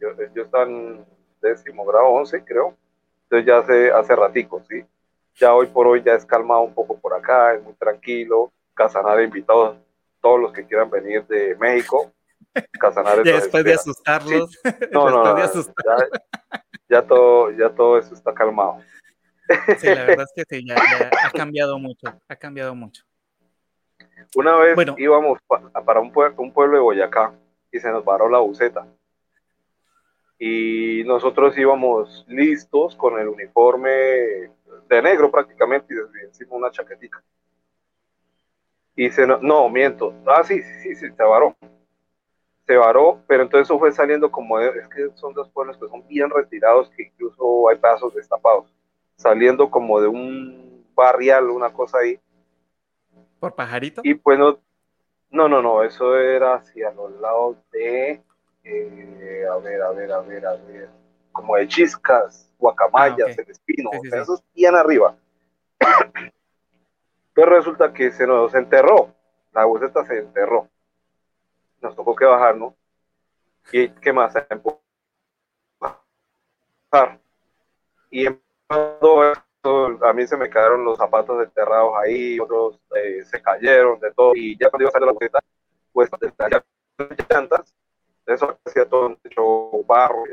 yo, yo estaba en décimo grado 11, creo. Entonces ya hace, hace ratico, ¿sí? Ya hoy por hoy ya es calmado un poco por acá, es muy tranquilo. Casanare invitados todos los que quieran venir de México. Casanares. ya después de asustarlos. No, no, ya, todo, ya todo eso está calmado. sí, la verdad es que sí, ya, ha cambiado mucho, ha cambiado mucho. Una vez íbamos para un, un pueblo de Boyacá y se nos paró la buceta. Y nosotros íbamos listos con el uniforme de negro prácticamente y encima una chaquetita. Y se no, no, miento. Ah, sí, sí, sí, se varó. Se varó, pero entonces eso fue saliendo como de, es que son dos pueblos que son bien retirados que incluso hay pedazos destapados. Saliendo como de un barrial, una cosa ahí. ¿Por pajarito? Y pues no, no, no, no, eso era hacia los lados de, eh, a ver, a ver, a ver, a ver, como de Chiscas, Guacamayas, ah, el Espino, eso es bien arriba. Pero resulta que se nos enterró, la buceta se enterró. Nos tocó que bajarnos. ¿Y qué más? Y a mí se me quedaron los zapatos enterrados ahí, otros eh, se cayeron de todo. Y ya cuando iba a salir la buceta, pues ya llantas, eso hacía todo hecho barro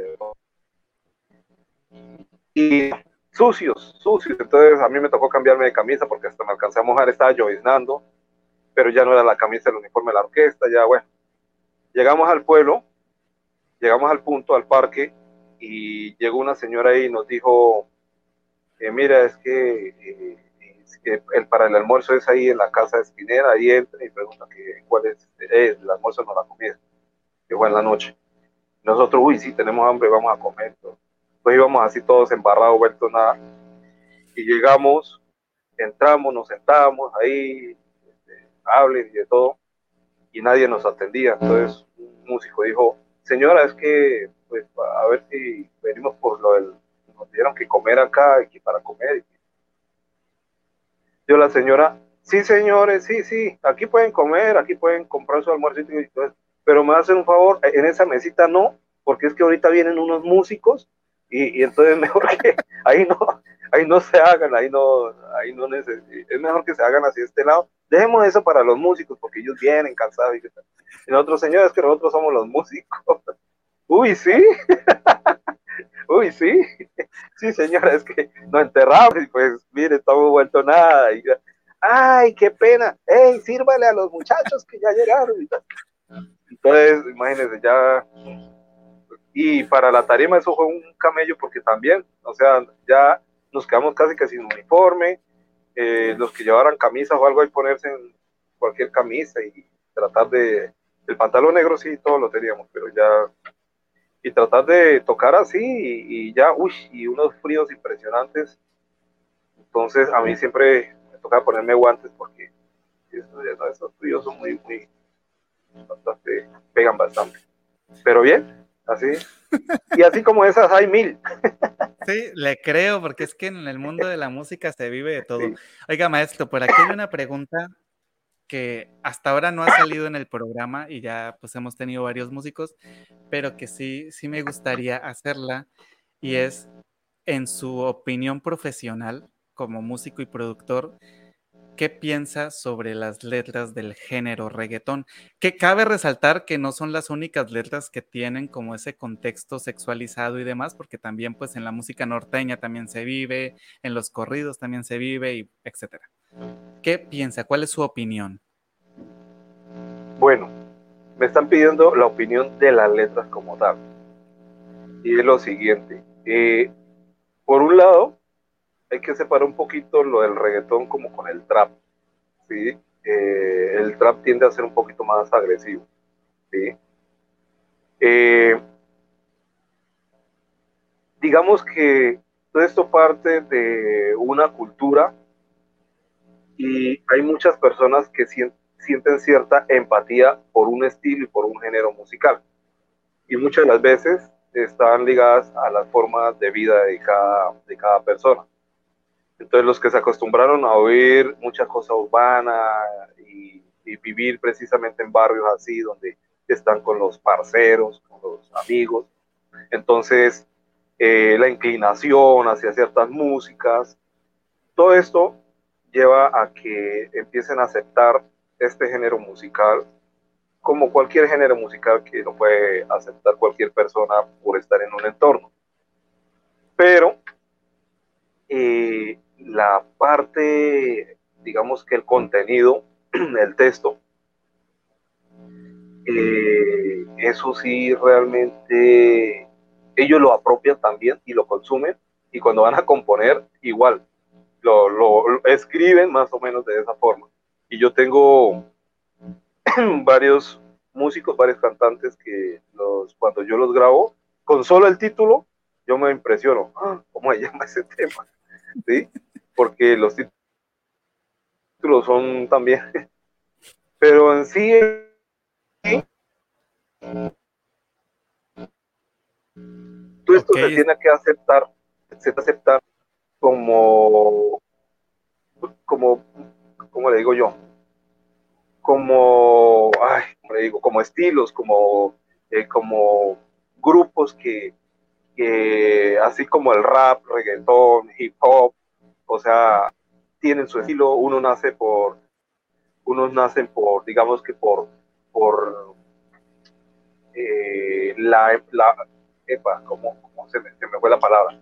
y sucios, sucios. Entonces a mí me tocó cambiarme de camisa porque hasta me alcancé a mojar, estaba lloviznando, pero ya no era la camisa, el uniforme de la orquesta, ya bueno. Llegamos al pueblo, llegamos al punto, al parque, y llegó una señora ahí y nos dijo, eh, mira, es que, eh, el, para el almuerzo es ahí en la casa de Espinera, ahí entra y pregunta que, cuál es, el almuerzo no la comida, fue en la noche. Nosotros, uy, sí, tenemos hambre, vamos a comer. Pues íbamos así todos embarrados, vueltos nada. Y llegamos, entramos, nos sentábamos ahí, este, hablen y de todo, y nadie nos atendía. Entonces un músico dijo, señora, es que, pues, a ver si venimos por lo del, nos dieron que comer acá, y para comer. Yo la señora, sí señores, sí, sí, aquí pueden comer, aquí pueden comprar su almuerzo, pero me hacen un favor, en esa mesita no, porque es que ahorita vienen unos músicos y, entonces mejor que ahí no, ahí no se hagan, ahí no, ahí no es mejor que se hagan así de este lado. Dejemos eso para los músicos, porque ellos vienen cansados y, y nosotros, señores, que nosotros somos los músicos. Uy, sí. Uy, sí. Sí, señora, es que nos enterramos y pues, mire, estamos vuelto nada. Y, Ay, qué pena. Ey, sírvale a los muchachos que ya llegaron. Entonces, imagínense, ya y para la tarima eso fue un camello porque también, o sea, ya nos quedamos casi que sin uniforme, eh, los que llevaran camisas o algo ahí ponerse en cualquier camisa y tratar de, el pantalón negro sí, todo lo teníamos, pero ya, y tratar de tocar así y, ya, uy, y unos fríos impresionantes, entonces a mí siempre me toca ponerme guantes porque esos fríos son muy, muy, bastante, pegan bastante, pero bien, Así. Y así como esas hay mil. Sí, le creo, porque es que en el mundo de la música se vive de todo. Oiga, maestro, por aquí hay una pregunta que hasta ahora no ha salido en el programa y ya pues hemos tenido varios músicos, pero que sí, sí me gustaría hacerla y es en su opinión profesional como músico y productor, qué piensa sobre las letras del género reggaetón. Que cabe resaltar que no son las únicas letras que tienen como ese contexto sexualizado y demás, porque también pues en la música norteña también se vive, en los corridos también se vive, y etcétera. ¿Qué piensa? ¿Cuál es su opinión? Bueno, me están pidiendo la opinión de las letras como tal. Y es lo siguiente. Eh, por un lado, hay que separar un poquito lo del reggaetón como con el trap, ¿sí? Eh, el trap tiende a ser un poquito más agresivo, ¿sí? Eh, digamos que todo esto parte de una cultura y hay muchas personas que sienten cierta empatía por un estilo y por un género musical. Y muchas de las veces están ligadas a las formas de vida de cada, de cada persona. Entonces los que se acostumbraron a oír mucha cosa urbana y, vivir precisamente en barrios así, donde están con los parceros, con los amigos, entonces eh, la inclinación hacia ciertas músicas, todo esto lleva a que empiecen a aceptar este género musical como cualquier género musical que no puede aceptar cualquier persona por estar en un entorno. Pero eh, la parte, digamos que el contenido, el texto, eh, eso sí realmente ellos lo apropian también y lo consumen y cuando van a componer igual lo, lo escriben más o menos de esa forma. Y yo tengo varios músicos, varios cantantes que los, cuando yo los grabo, con solo el título, yo me impresiono. ¡Ah! ¿Cómo se llama ese tema? ¿Sí? Porque los títulos son también. Pero en sí, todo esto se tiene que aceptar, se aceptar como, como, como le digo yo, como, ay, le digo, como estilos, como, eh, como grupos que, así como el rap, reggaetón, hip hop, o sea, tienen su estilo, uno nace por, unos nacen por, digamos que por, por eh, la, la, epa, como, se, me, fue la palabra,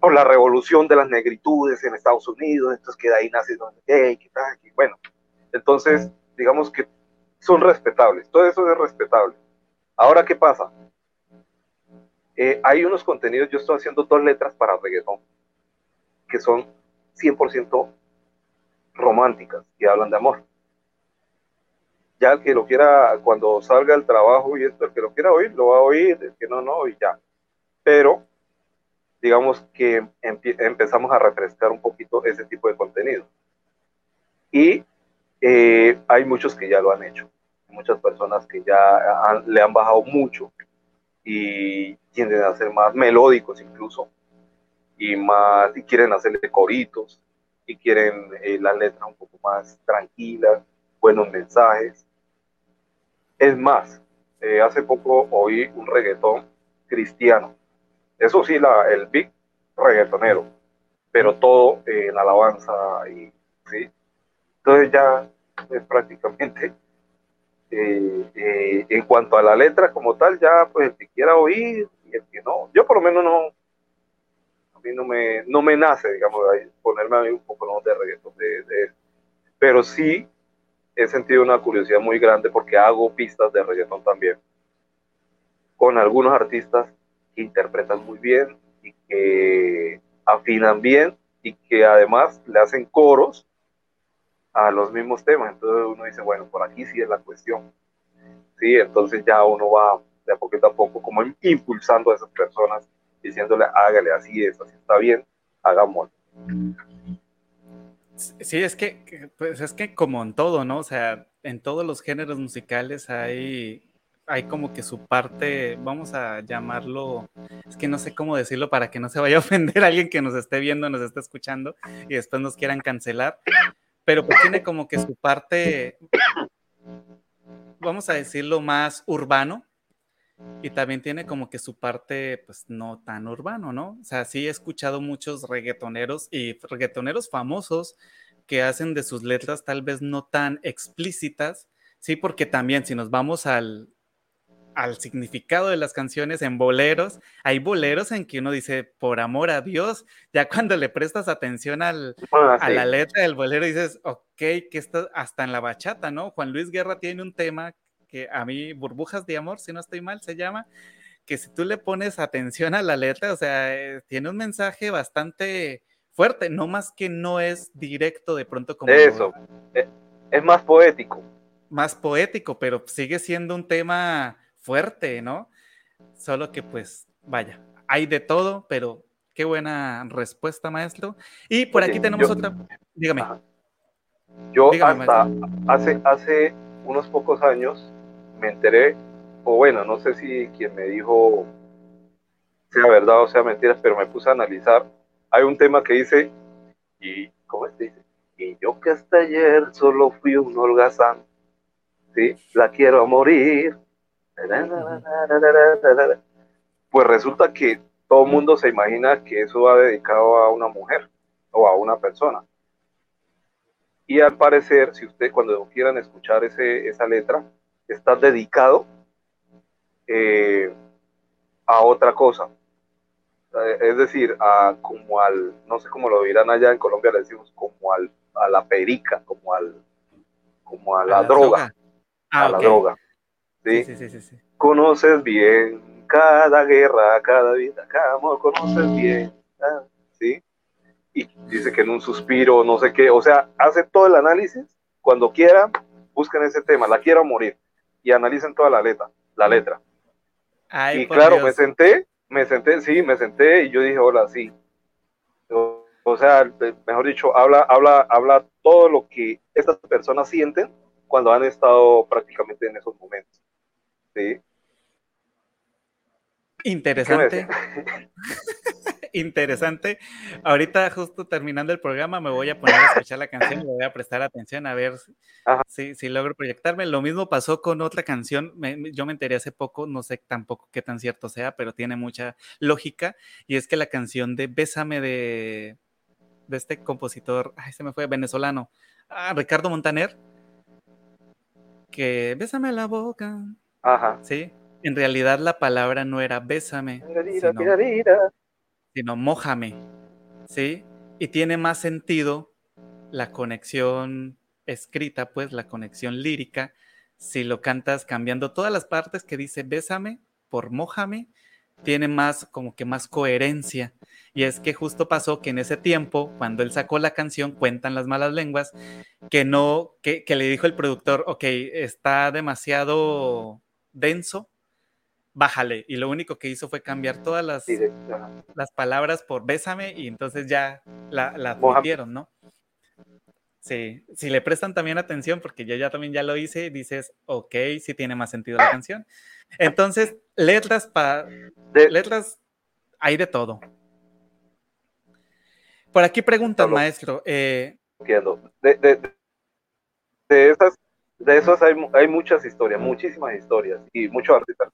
por la revolución de las negritudes en Estados Unidos, entonces que de ahí nace, hey, ¿qué tal? bueno, entonces digamos que son respetables, todo eso es respetable. Ahora, ¿qué pasa? Eh, hay unos contenidos, yo estoy haciendo dos letras para reggaetón, que son 100% románticas y hablan de amor. Ya el que lo quiera, cuando salga el trabajo y esto, el que lo quiera oír, lo va a oír, el que no, no, y ya. Pero, digamos que empezamos a refrescar un poquito ese tipo de contenido. Y eh, hay muchos que ya lo han hecho, muchas personas que ya le han bajado mucho y tienden a ser más melódicos incluso y más y quieren hacerle coritos y quieren eh, la letra un poco más tranquila, buenos mensajes. Es más, eh, hace poco oí un reggaetón cristiano. Eso sí, la, el big reggaetonero, pero todo en alabanza y sí, entonces ya es prácticamente, eh, eh, en cuanto a la letra como tal, ya pues el que quiera oír y el que no, yo por lo menos no, mí no me, no me nace, digamos, ponerme a un poco de reggaetón, pero sí he sentido una curiosidad muy grande porque hago pistas de reggaetón también, con algunos artistas que interpretan muy bien y que afinan bien y que además le hacen coros a los mismos temas. Entonces uno dice, bueno, por aquí sí es la cuestión. Sí, entonces ya uno va de a poquito a poco como impulsando a esas personas, diciéndole, hágale así es, así está bien, hagámoslo. Sí, es que, pues es que como en todo, ¿no? O sea, en todos los géneros musicales hay, hay como que su parte, vamos a llamarlo, es que no sé cómo decirlo para que no se vaya a ofender a alguien que nos esté viendo, nos esté escuchando y después nos quieran cancelar, pero pues tiene como que su parte, vamos a decirlo, más urbano. Y también tiene como que su parte, pues no tan urbano, ¿no? O sea, sí he escuchado muchos reggaetoneros y reggaetoneros famosos que hacen de sus letras tal vez no tan explícitas, sí, porque también si nos vamos al, al significado de las canciones en boleros. Hay boleros en que uno dice, por amor a Dios, ya cuando le prestas atención al, ah, a la letra del bolero dices, ok, que está hasta en la bachata, ¿no? Juan Luis Guerra tiene un tema que a mí, Burbujas de Amor, si no estoy mal, se llama, que si tú le pones atención a la letra, o sea, eh, tiene un mensaje bastante fuerte, no más que no es directo de pronto como... Eso, eh, es más poético. Más poético, pero sigue siendo un tema fuerte, ¿no? Solo que pues, vaya, hay de todo, pero qué buena respuesta, maestro. Y por aquí tenemos otra. Dígame. Yo hasta hace, hace unos pocos años me enteré, o bueno, no sé si quien me dijo sea verdad o sea mentira, pero me puse a analizar. Hay un tema que dice, y ¿cómo es dice? Y yo que hasta ayer solo fui un holgazán, ¿sí? La quiero a morir, pues resulta que todo mundo se imagina que eso va dedicado a una mujer o a una persona. Y al parecer, si usted cuando quieran escuchar ese, esa letra, está dedicado eh, a otra cosa. Eh, es decir, a, como al, no sé cómo lo dirán allá en Colombia, le decimos como al, a la perica, como al, como a la, droga, a la droga. Ah, ¿sí? Sí, sí, conoces bien cada guerra, cada vida, cada amor, conoces bien, ah, ¿sí? Y dice que en un suspiro, no sé qué, o sea, hace todo el análisis, cuando quieran, busquen ese tema, la quiero morir, y analicen toda la letra, la letra. y claro, me senté, me senté, sí, me senté y yo dije, hola, sí. O, sea, mejor dicho, habla, habla, habla todo lo que estas personas sienten cuando han estado prácticamente en esos momentos. ¿sí? Interesante. Interesante. Ahorita, justo terminando el programa, me voy a poner a escuchar la canción y voy a prestar atención a ver si, si, logro proyectarme. Lo mismo pasó con otra canción. yo me enteré hace poco, no sé tampoco qué tan cierto sea, pero tiene mucha lógica. Y es que la canción de Bésame de, de este compositor, ay, se me fue, venezolano, ah, Ricardo Montaner, que Bésame la boca. Ajá. Sí en realidad la palabra no era bésame, sino, sino mójame, ¿sí? Y tiene más sentido la conexión escrita, pues la conexión lírica, si lo cantas cambiando todas las partes que dice bésame por mójame, tiene más como que más coherencia. Y es que justo pasó que en ese tiempo, cuando él sacó la canción, cuentan las malas lenguas, que no, que, que le dijo el productor, ok, está demasiado denso, bájale. Y lo único que hizo fue cambiar todas las, las palabras por bésame y entonces ya la, la admitieron, ¿no? Sí, si le prestan también atención, porque yo ya también ya lo hice, dices, ok, sí tiene más sentido la canción. Entonces, letras para letras hay de todo. Por aquí preguntan, maestro. Eh, de, de, de, esas, de esas hay, hay muchas historias, muchísimas historias y muchos artistas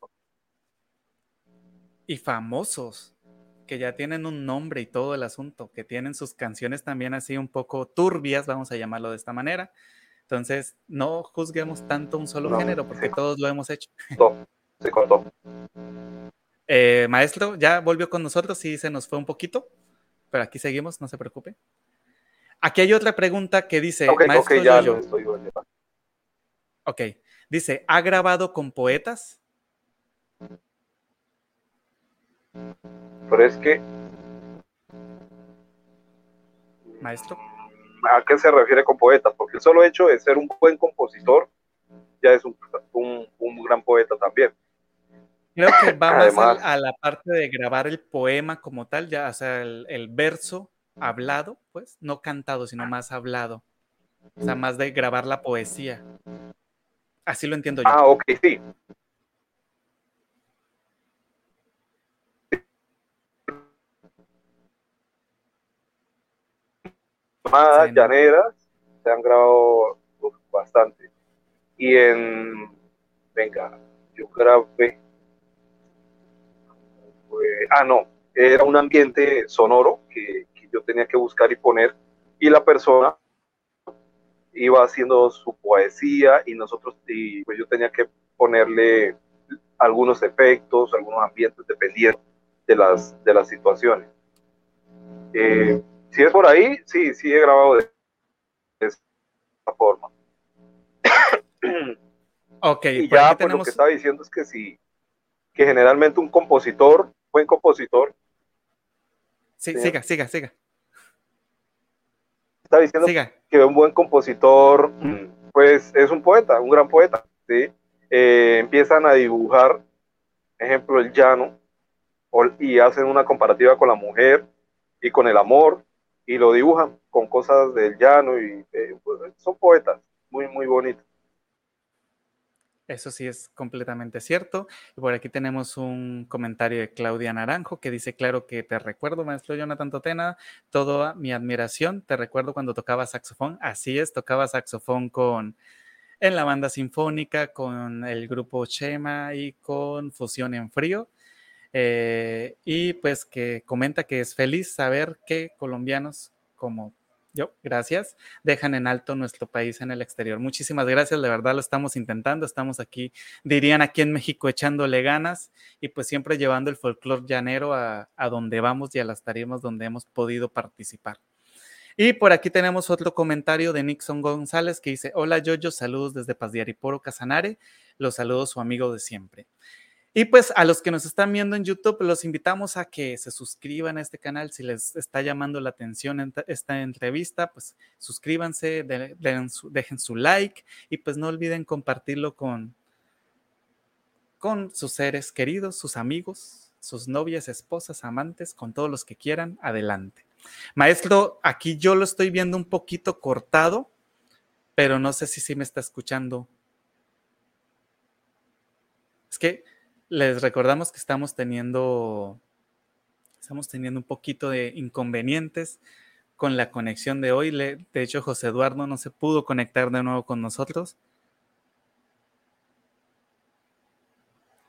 y famosos que ya tienen un nombre y todo el asunto, que tienen sus canciones también así un poco turbias, vamos a llamarlo de esta manera. Entonces, no juzguemos tanto un solo género, porque todos lo hemos hecho. Se cortó. Eh, maestro, ya volvió con nosotros, sí se nos fue un poquito, pero aquí seguimos, no se preocupe. Aquí hay otra pregunta que dice, maestro ya lo estoy Ok, dice, ¿ha grabado con poetas? Pero es que... Maestro. ¿A qué se refiere con poetas? Porque el solo hecho de ser un buen compositor ya es un, gran poeta también. Creo que va más a, la parte de grabar el poema como tal, ya, o sea, el, el, verso hablado, pues, no cantado, sino más hablado. O sea, más de grabar la poesía. Así lo entiendo yo. Ah, ok, sí. Llamadas llaneras se han grabado bastante. Y en, venga, yo grabé, ah, no, era un ambiente sonoro que, yo tenía que buscar y poner, y la persona iba haciendo su poesía y nosotros, y pues yo tenía que ponerle algunos efectos, algunos ambientes dependiendo de las, de las situaciones. Eh, si es por ahí, sí, sí he grabado de esa forma. Ok, y ya pues, lo que estaba diciendo es que sí, que generalmente un compositor, buen compositor. Sí, siga, siga, siga. Está diciendo que un buen compositor, pues es un poeta, un gran poeta, ¿sí? Eh, empiezan a dibujar, ejemplo, el llano, y hacen una comparativa con la mujer y con el amor, y lo dibujan con cosas del llano y eh, pues, son poetas muy, muy bonitos. Eso sí es completamente cierto. Y por aquí tenemos un comentario de Claudia Naranjo que dice, claro que te recuerdo, maestro Jonathan Totena, toda mi admiración, te recuerdo cuando tocaba saxofón. Así es, tocaba saxofón con en la banda sinfónica, con el grupo Chema y con Fusión en Frío. Eh, y pues que comenta que es feliz saber que colombianos como Yo, gracias. Dejan en alto nuestro país en el exterior. Muchísimas gracias, de verdad lo estamos intentando. Estamos aquí, dirían aquí en México, echándole ganas y pues siempre llevando el folclore llanero a, donde vamos y a las tareas donde hemos podido participar. Y por aquí tenemos otro comentario de Nixon González que dice: Hola Yoyo, saludos desde Paz de Ariporo, Casanare. Los saludo su amigo de siempre. Y pues a los que nos están viendo en YouTube, los invitamos a que se suscriban a este canal. Si les está llamando la atención esta entrevista, pues suscríbanse, dejen su like y pues no olviden compartirlo con, con sus seres queridos, sus amigos, sus novias, esposas, amantes, con todos los que quieran. Adelante. Maestro, aquí yo lo estoy viendo un poquito cortado, pero no sé si sí me está escuchando. Es que les recordamos que estamos teniendo, estamos teniendo un poquito de inconvenientes con la conexión de hoy. de hecho, José Eduardo no se pudo conectar de nuevo con nosotros.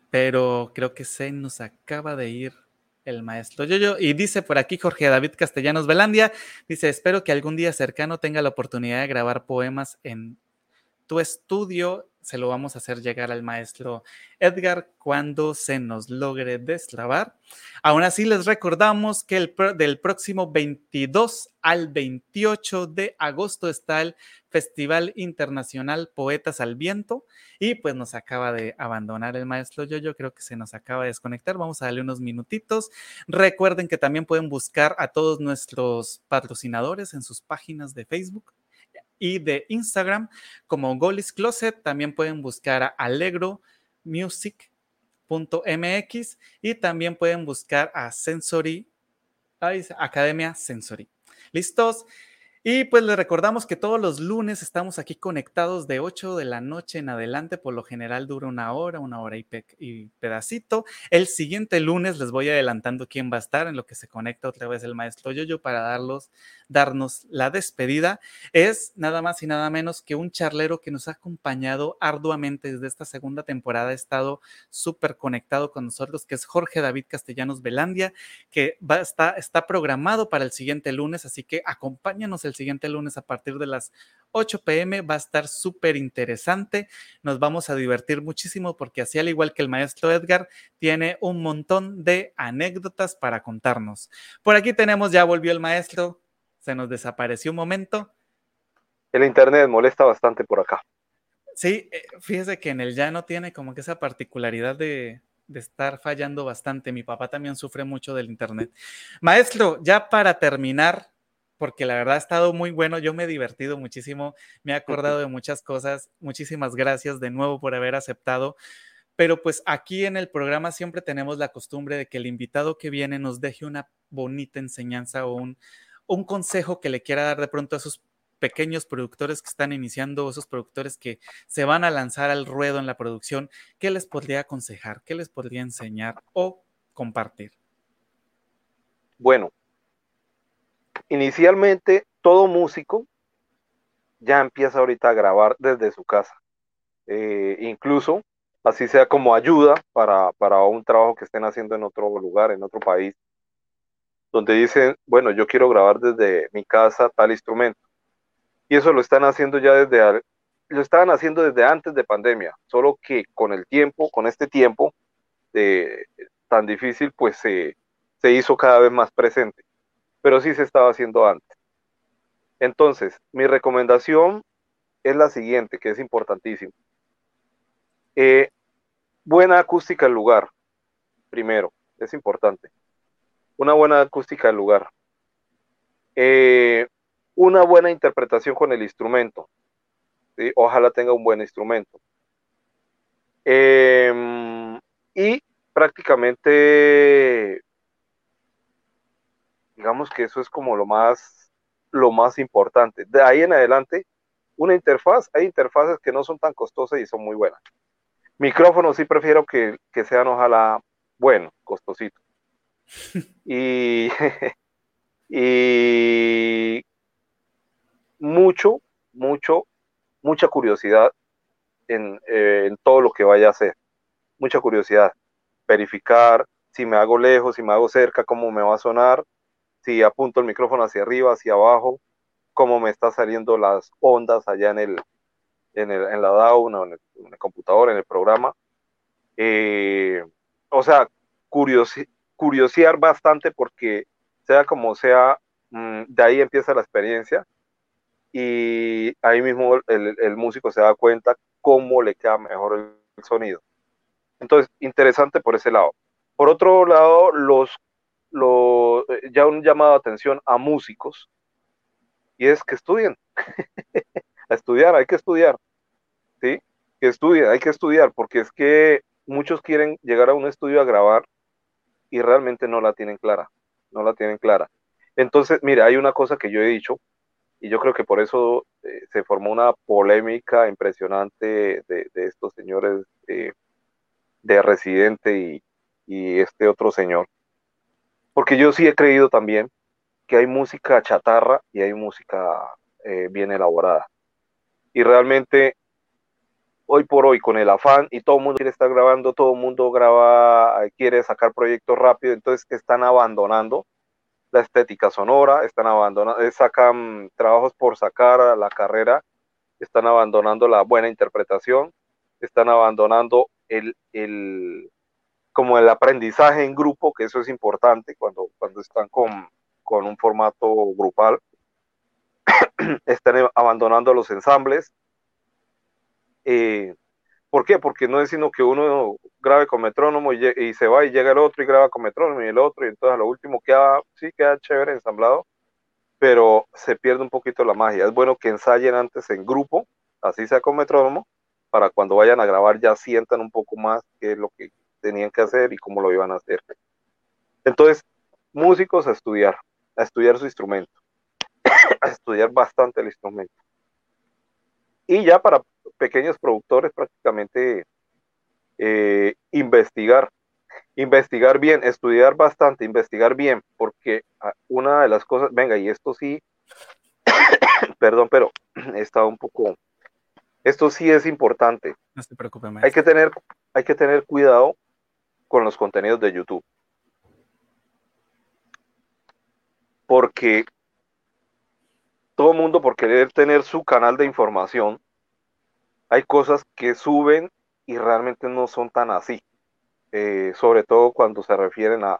Pero creo que se nos acaba de ir el maestro Yoyo. Y dice por aquí Jorge David Castellanos Velandia, dice, espero que algún día cercano tenga la oportunidad de grabar poemas en tu estudio se lo vamos a hacer llegar al maestro Edgar cuando se nos logre destrabar. Aún así, les recordamos que el del próximo 22 al 28 de agosto está el Festival Internacional Poetas al Viento y pues nos acaba de abandonar el maestro yo, yo creo que se nos acaba de desconectar. Vamos a darle unos minutitos. Recuerden que también pueden buscar a todos nuestros patrocinadores en sus páginas de Facebook y de Instagram como Golis Closet. También pueden buscar a Allegro Music.mx y también pueden buscar a Sensory, Academia Sensory. ¿Listos? Y pues les recordamos que todos los lunes estamos aquí conectados de 8 de la noche en adelante. Por lo general dura una hora, una hora y, pedacito. El siguiente lunes les voy adelantando quién va a estar en lo que se conecta otra vez el maestro Yoyo para darlos, darnos la despedida. Es nada más y nada menos que un charlero que nos ha acompañado arduamente desde esta segunda temporada. Ha estado súper conectado con nosotros, que es Jorge David Castellanos Velandia, que va, está, está programado para el siguiente lunes. Así que acompáñanos el siguiente lunes a partir de las 8 pm. Va a estar súper interesante. Nos vamos a divertir muchísimo porque así al igual que el maestro Edgar, tiene un montón de anécdotas para contarnos. Por aquí tenemos, ya volvió el maestro, se nos desapareció un momento. El internet molesta bastante por acá. Sí, eh, fíjese que en el llano tiene como que esa particularidad de, de estar fallando bastante. Mi papá también sufre mucho del internet. Maestro, ya para terminar, porque la verdad ha estado muy bueno, yo me he divertido muchísimo, me he acordado de muchas cosas, muchísimas gracias de nuevo por haber aceptado. Pero pues aquí en el programa siempre tenemos la costumbre de que el invitado que viene nos deje una bonita enseñanza o un, un consejo que le quiera dar de pronto a esos pequeños productores que están iniciando, esos productores que se van a lanzar al ruedo en la producción, ¿qué les podría aconsejar? ¿Qué les podría enseñar o compartir? Bueno, inicialmente todo músico ya empieza ahorita a grabar desde su casa. Eh, incluso así sea como ayuda para, un trabajo que estén haciendo en otro lugar, en otro país, donde dicen, bueno, yo quiero grabar desde mi casa tal instrumento. Y eso lo están haciendo ya desde, lo estaban haciendo desde antes de pandemia, solo que con el tiempo, con este tiempo eh, tan difícil, pues se hizo cada vez más presente pero sí se estaba haciendo antes. Entonces, mi recomendación es la siguiente, que es importantísimo. Eh, buena acústica del lugar, primero, es importante. Una buena acústica del lugar. Eh, una buena interpretación con el instrumento. Ojalá tenga un buen instrumento. Em, y prácticamente Digamos que eso es como lo más, lo más importante. De ahí en adelante, una interfaz, hay interfaces que no son tan costosas y son muy buenas. Micrófonos sí prefiero que, sean ojalá, bueno, costositos. y, y mucho, mucho, mucha curiosidad en, eh, en, todo lo que vaya a hacer. Mucha curiosidad. Verificar si me hago lejos, si me hago cerca, cómo me va a sonar, si apunto el micrófono hacia arriba, hacia abajo, cómo me están saliendo las ondas allá en el, en, el, en la DAO, en, el, computador, en el programa. Eh, o sea, curiosear bastante porque sea como sea, mm, de ahí empieza la experiencia y ahí mismo el, el, músico se da cuenta cómo le queda mejor el sonido. Entonces, interesante por ese lado. Por otro lado, los, los ya un llamado de atención a músicos y es que estudien. a estudiar, hay que estudiar. ¿Sí? Que estudien, hay que estudiar, porque es que muchos quieren llegar a un estudio a grabar y realmente no la tienen clara. No la tienen clara. Entonces, mira, hay una cosa que yo he dicho, y yo creo que por eso eh, se formó una polémica impresionante de, estos señores eh, de Residente y este otro señor. Porque yo sí he creído también que hay música chatarra y hay música eh, bien elaborada. Y realmente, hoy por hoy, con el afán, y todo el mundo quiere estar grabando, todo el mundo graba, quiere sacar proyectos rápido, entonces están abandonando la estética sonora, están abandonando, eh, sacan trabajos por sacar la carrera, están abandonando la buena interpretación, están abandonando el, el, como el aprendizaje en grupo, que eso es importante cuando, cuando están con, con un formato grupal. Están abandonando los ensambles. Eh, ¿Por qué? Porque no es sino que uno grabe con metrónomo y, se va y llega el otro y graba con metrónomo y el otro, y entonces a lo último queda, sí, queda chévere ensamblado, pero se pierde un poquito la magia. Es bueno que ensayen antes en grupo, así sea con metrónomo, para cuando vayan a grabar ya sientan un poco más qué es lo que tenían que hacer y cómo lo iban a hacer. Entonces, músicos a estudiar, a estudiar su instrumento, a estudiar bastante el instrumento. Y ya para pequeños productores prácticamente eh, investigar, investigar bien, estudiar bastante, investigar bien, porque ah, una de las cosas, venga, y esto sí, perdón, pero está un poco, esto sí es importante. No se preocupe, Hay que tener, hay que tener cuidado con los contenidos de YouTube. porque todo mundo por querer tener su canal de información, hay cosas que suben y realmente no son tan así, eh, sobre todo cuando se refieren a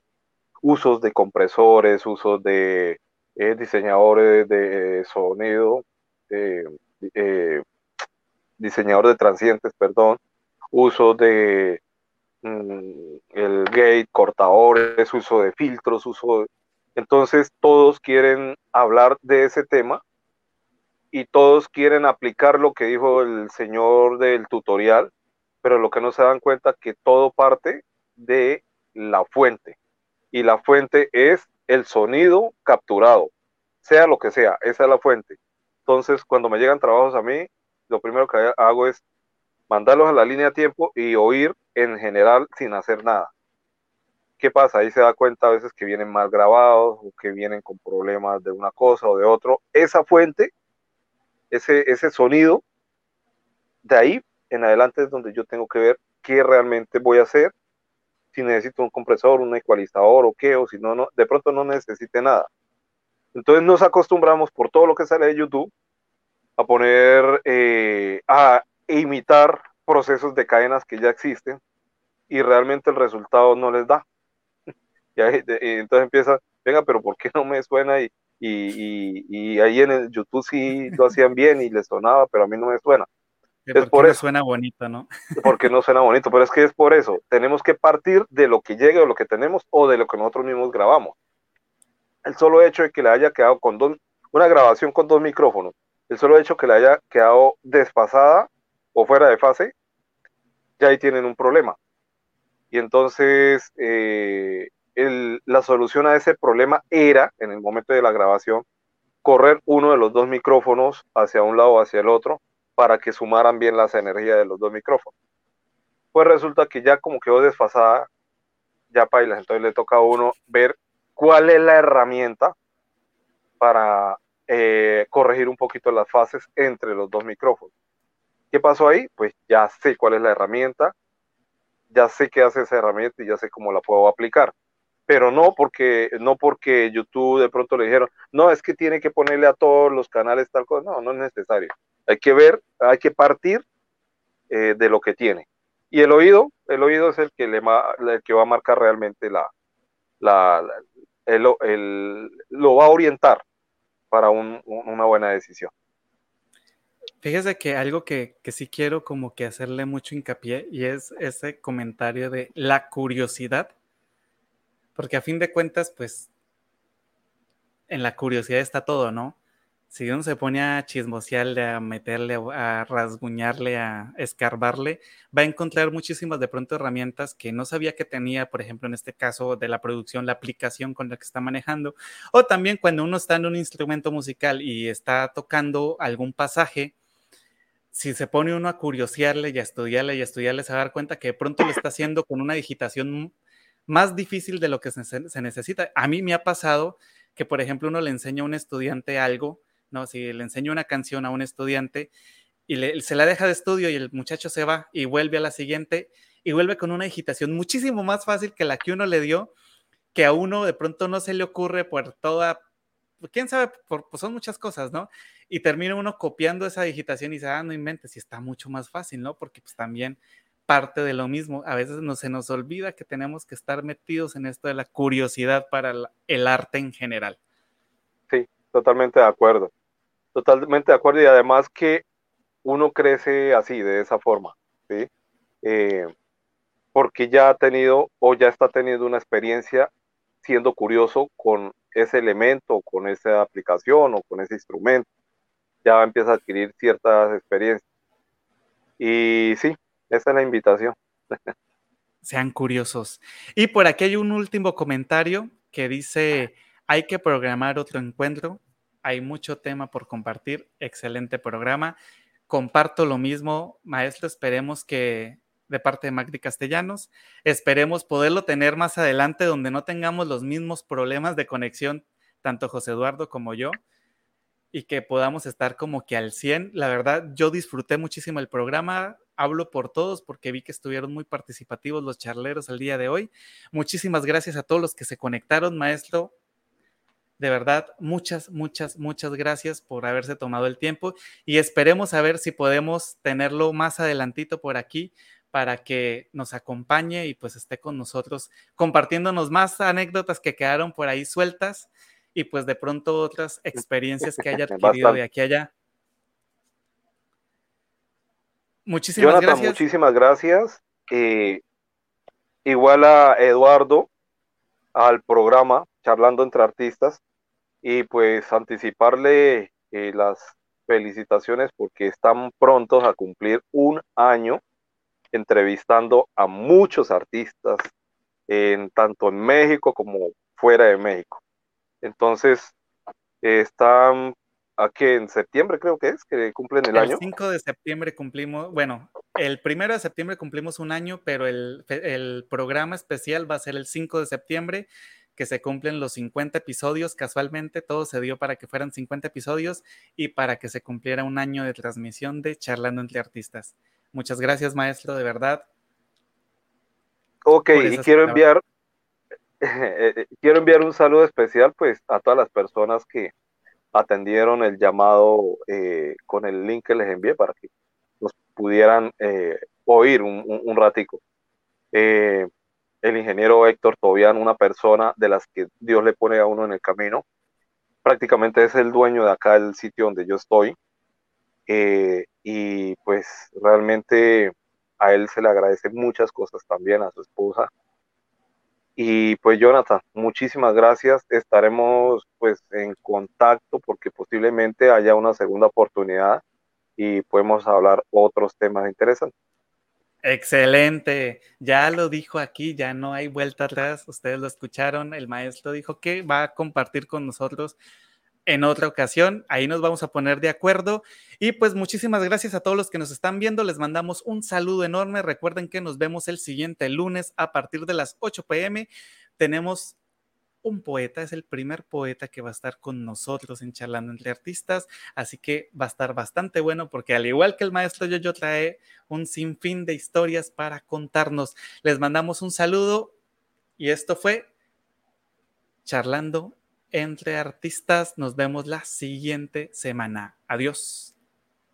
usos de compresores, usos de eh, diseñadores de sonido, eh, diseñadores de transientes, perdón, uso de el gate, cortadores, uso de filtros, uso entonces todos quieren hablar de ese tema y todos quieren aplicar lo que dijo el señor del tutorial, pero lo que no se dan cuenta es que todo parte de la fuente y la fuente es el sonido capturado, sea lo que sea, esa es la fuente. Entonces, cuando me llegan trabajos a mí, lo primero que hago es mandarlos a la línea de tiempo y oír en general sin hacer nada. ¿qué pasa? Ahí se da cuenta a veces que vienen mal grabados o que vienen con problemas de una cosa o de otro. Esa fuente, ese, ese sonido, de ahí en adelante es donde yo tengo que ver qué realmente voy a hacer, si necesito un compresor, un ecualizador o qué, o si no, no de pronto no necesite nada. Entonces nos acostumbramos por todo lo que sale de YouTube a poner, eh, a imitar procesos de cadenas que ya existen y realmente el resultado no les da. Y, entonces empieza, venga, pero ¿por qué no me suena? Y, y, ahí en el YouTube sí lo hacían bien y les sonaba, pero a mí no me suena. Es por eso. suena bonito, ¿no? Porque no suena bonito, pero es que es por eso. Tenemos que partir de lo que llegue o lo que tenemos o de lo que nosotros mismos grabamos. El solo hecho de que le haya quedado con dos, una grabación con dos micrófonos, el solo hecho de que le haya quedado desfasada o fuera de fase, ya ahí tienen un problema. Y entonces eh, la solución a ese problema era, en el momento de la grabación, correr uno de los dos micrófonos hacia un lado o hacia el otro para que sumaran bien las energías de los dos micrófonos. Pues resulta que ya como quedó desfasada, ya pailas, entonces le toca a uno ver cuál es la herramienta para eh, corregir un poquito las fases entre los dos micrófonos. ¿Qué pasó ahí? Pues ya sé cuál es la herramienta, ya sé qué hace esa herramienta y ya sé cómo la puedo aplicar. pero no porque, no porque YouTube de pronto le dijeron, no, es que tiene que ponerle a todos los canales tal cosa, no, no es necesario. Hay que ver, hay que partir eh, de lo que tiene. Y el oído, el oído es el que, le, el que va a marcar realmente la, la, el, lo va a orientar para un, una buena decisión. Fíjese que algo que, que, sí quiero como que hacerle mucho hincapié y es ese comentario de la curiosidad, porque a fin de cuentas, pues, en la curiosidad está todo, ¿no? Si uno se pone a chismosearle, a meterle, a rasguñarle, a escarbarle, va a encontrar muchísimas de pronto herramientas que no sabía que tenía, por ejemplo, en este caso de la producción, la aplicación con la que está manejando, o también cuando uno está en un instrumento musical y está tocando algún pasaje, si se pone uno a curiosearle y a estudiarle y a estudiarle, se va a dar cuenta que de pronto lo está haciendo con una digitación más difícil de lo que se, necesita. A mí me ha pasado que, por ejemplo, uno le enseña a un estudiante algo ¿no? Si le enseño una canción a un estudiante y se la deja de estudio y el muchacho se va y vuelve a la siguiente y vuelve con una digitación muchísimo más fácil que la que uno le dio, que a uno de pronto no se le ocurre por toda, quién sabe, por, pues son muchas cosas, ¿no? Y termina uno copiando esa digitación y dice, ah, no inventes, y está mucho más fácil, ¿no? Porque pues también parte de lo mismo. A veces no, se nos olvida que tenemos que estar metidos en esto de la curiosidad para el arte en general. Sí, totalmente de acuerdo. Totalmente de acuerdo y además que uno crece así, de esa forma, ¿sí? Eh, porque ya ha tenido o ya está teniendo una experiencia siendo curioso con ese elemento, con esa aplicación o con ese instrumento. Ya empieza a adquirir ciertas experiencias. Y sí, esa es la invitación. Sean curiosos. Y por aquí hay un último comentario que dice, hay que programar otro encuentro hay mucho tema por compartir. Excelente programa. Comparto lo mismo, maestro. Esperemos que de parte de Magdi Castellanos, esperemos poderlo tener más adelante donde no tengamos los mismos problemas de conexión, tanto José Eduardo como yo, y que podamos estar como que al 100. La verdad, yo disfruté muchísimo el programa. Hablo por todos porque vi que estuvieron muy participativos los charleros el día de hoy. Muchísimas gracias a todos los que se conectaron, maestro. De verdad, muchas, muchas, muchas gracias por haberse tomado el tiempo y esperemos a ver si podemos tenerlo más adelantito por aquí para que nos acompañe y pues esté con nosotros compartiéndonos más anécdotas que quedaron por ahí sueltas y pues de pronto otras experiencias que haya adquirido de aquí a allá. Muchísimas gracias. Muchísimas gracias. Eh, igual a Eduardo, al programa Charlando entre Artistas y pues anticiparle eh, las felicitaciones porque están prontos a cumplir un año entrevistando a muchos artistas, en, tanto en México como fuera de México. Entonces, están aquí en septiembre, creo que es, que cumplen el, año. El 5 de septiembre cumplimos, bueno, el primero de septiembre cumplimos un año, pero el, el programa especial va a ser el 5 de septiembre que se cumplen los 50 episodios. Casualmente todo se dio para que fueran 50 episodios y para que se cumpliera un año de transmisión de Charlando entre Artistas. Muchas gracias, maestro, de verdad. Ok, y quiero enviar, eh, eh, quiero enviar un saludo especial pues a todas las personas que atendieron el llamado eh, con el link que les envié para que nos pudieran oír un, un, ratico el ingeniero Héctor Tobián, una persona de las que Dios le pone a uno en el camino. Prácticamente es el dueño de acá del sitio donde yo estoy. Eh, y pues realmente a él se le agradece muchas cosas también, a su esposa. Y pues Jonathan, muchísimas gracias. Estaremos pues en contacto porque posiblemente haya una segunda oportunidad y podemos hablar otros temas interesantes. Excelente, ya lo dijo aquí, ya no hay vuelta atrás, ustedes lo escucharon, el maestro dijo que va a compartir con nosotros en otra ocasión, ahí nos vamos a poner de acuerdo. Y pues muchísimas gracias a todos los que nos están viendo, les mandamos un saludo enorme, recuerden que nos vemos el siguiente lunes a partir de las 8 pm, tenemos un poeta, es el primer poeta que va a estar con nosotros en Charlando entre Artistas, así que va a estar bastante bueno porque al igual que el maestro Yoyo trae un sinfín de historias para contarnos. Les mandamos un saludo y esto fue charlando entre artistas. Nos vemos la siguiente semana. Adiós.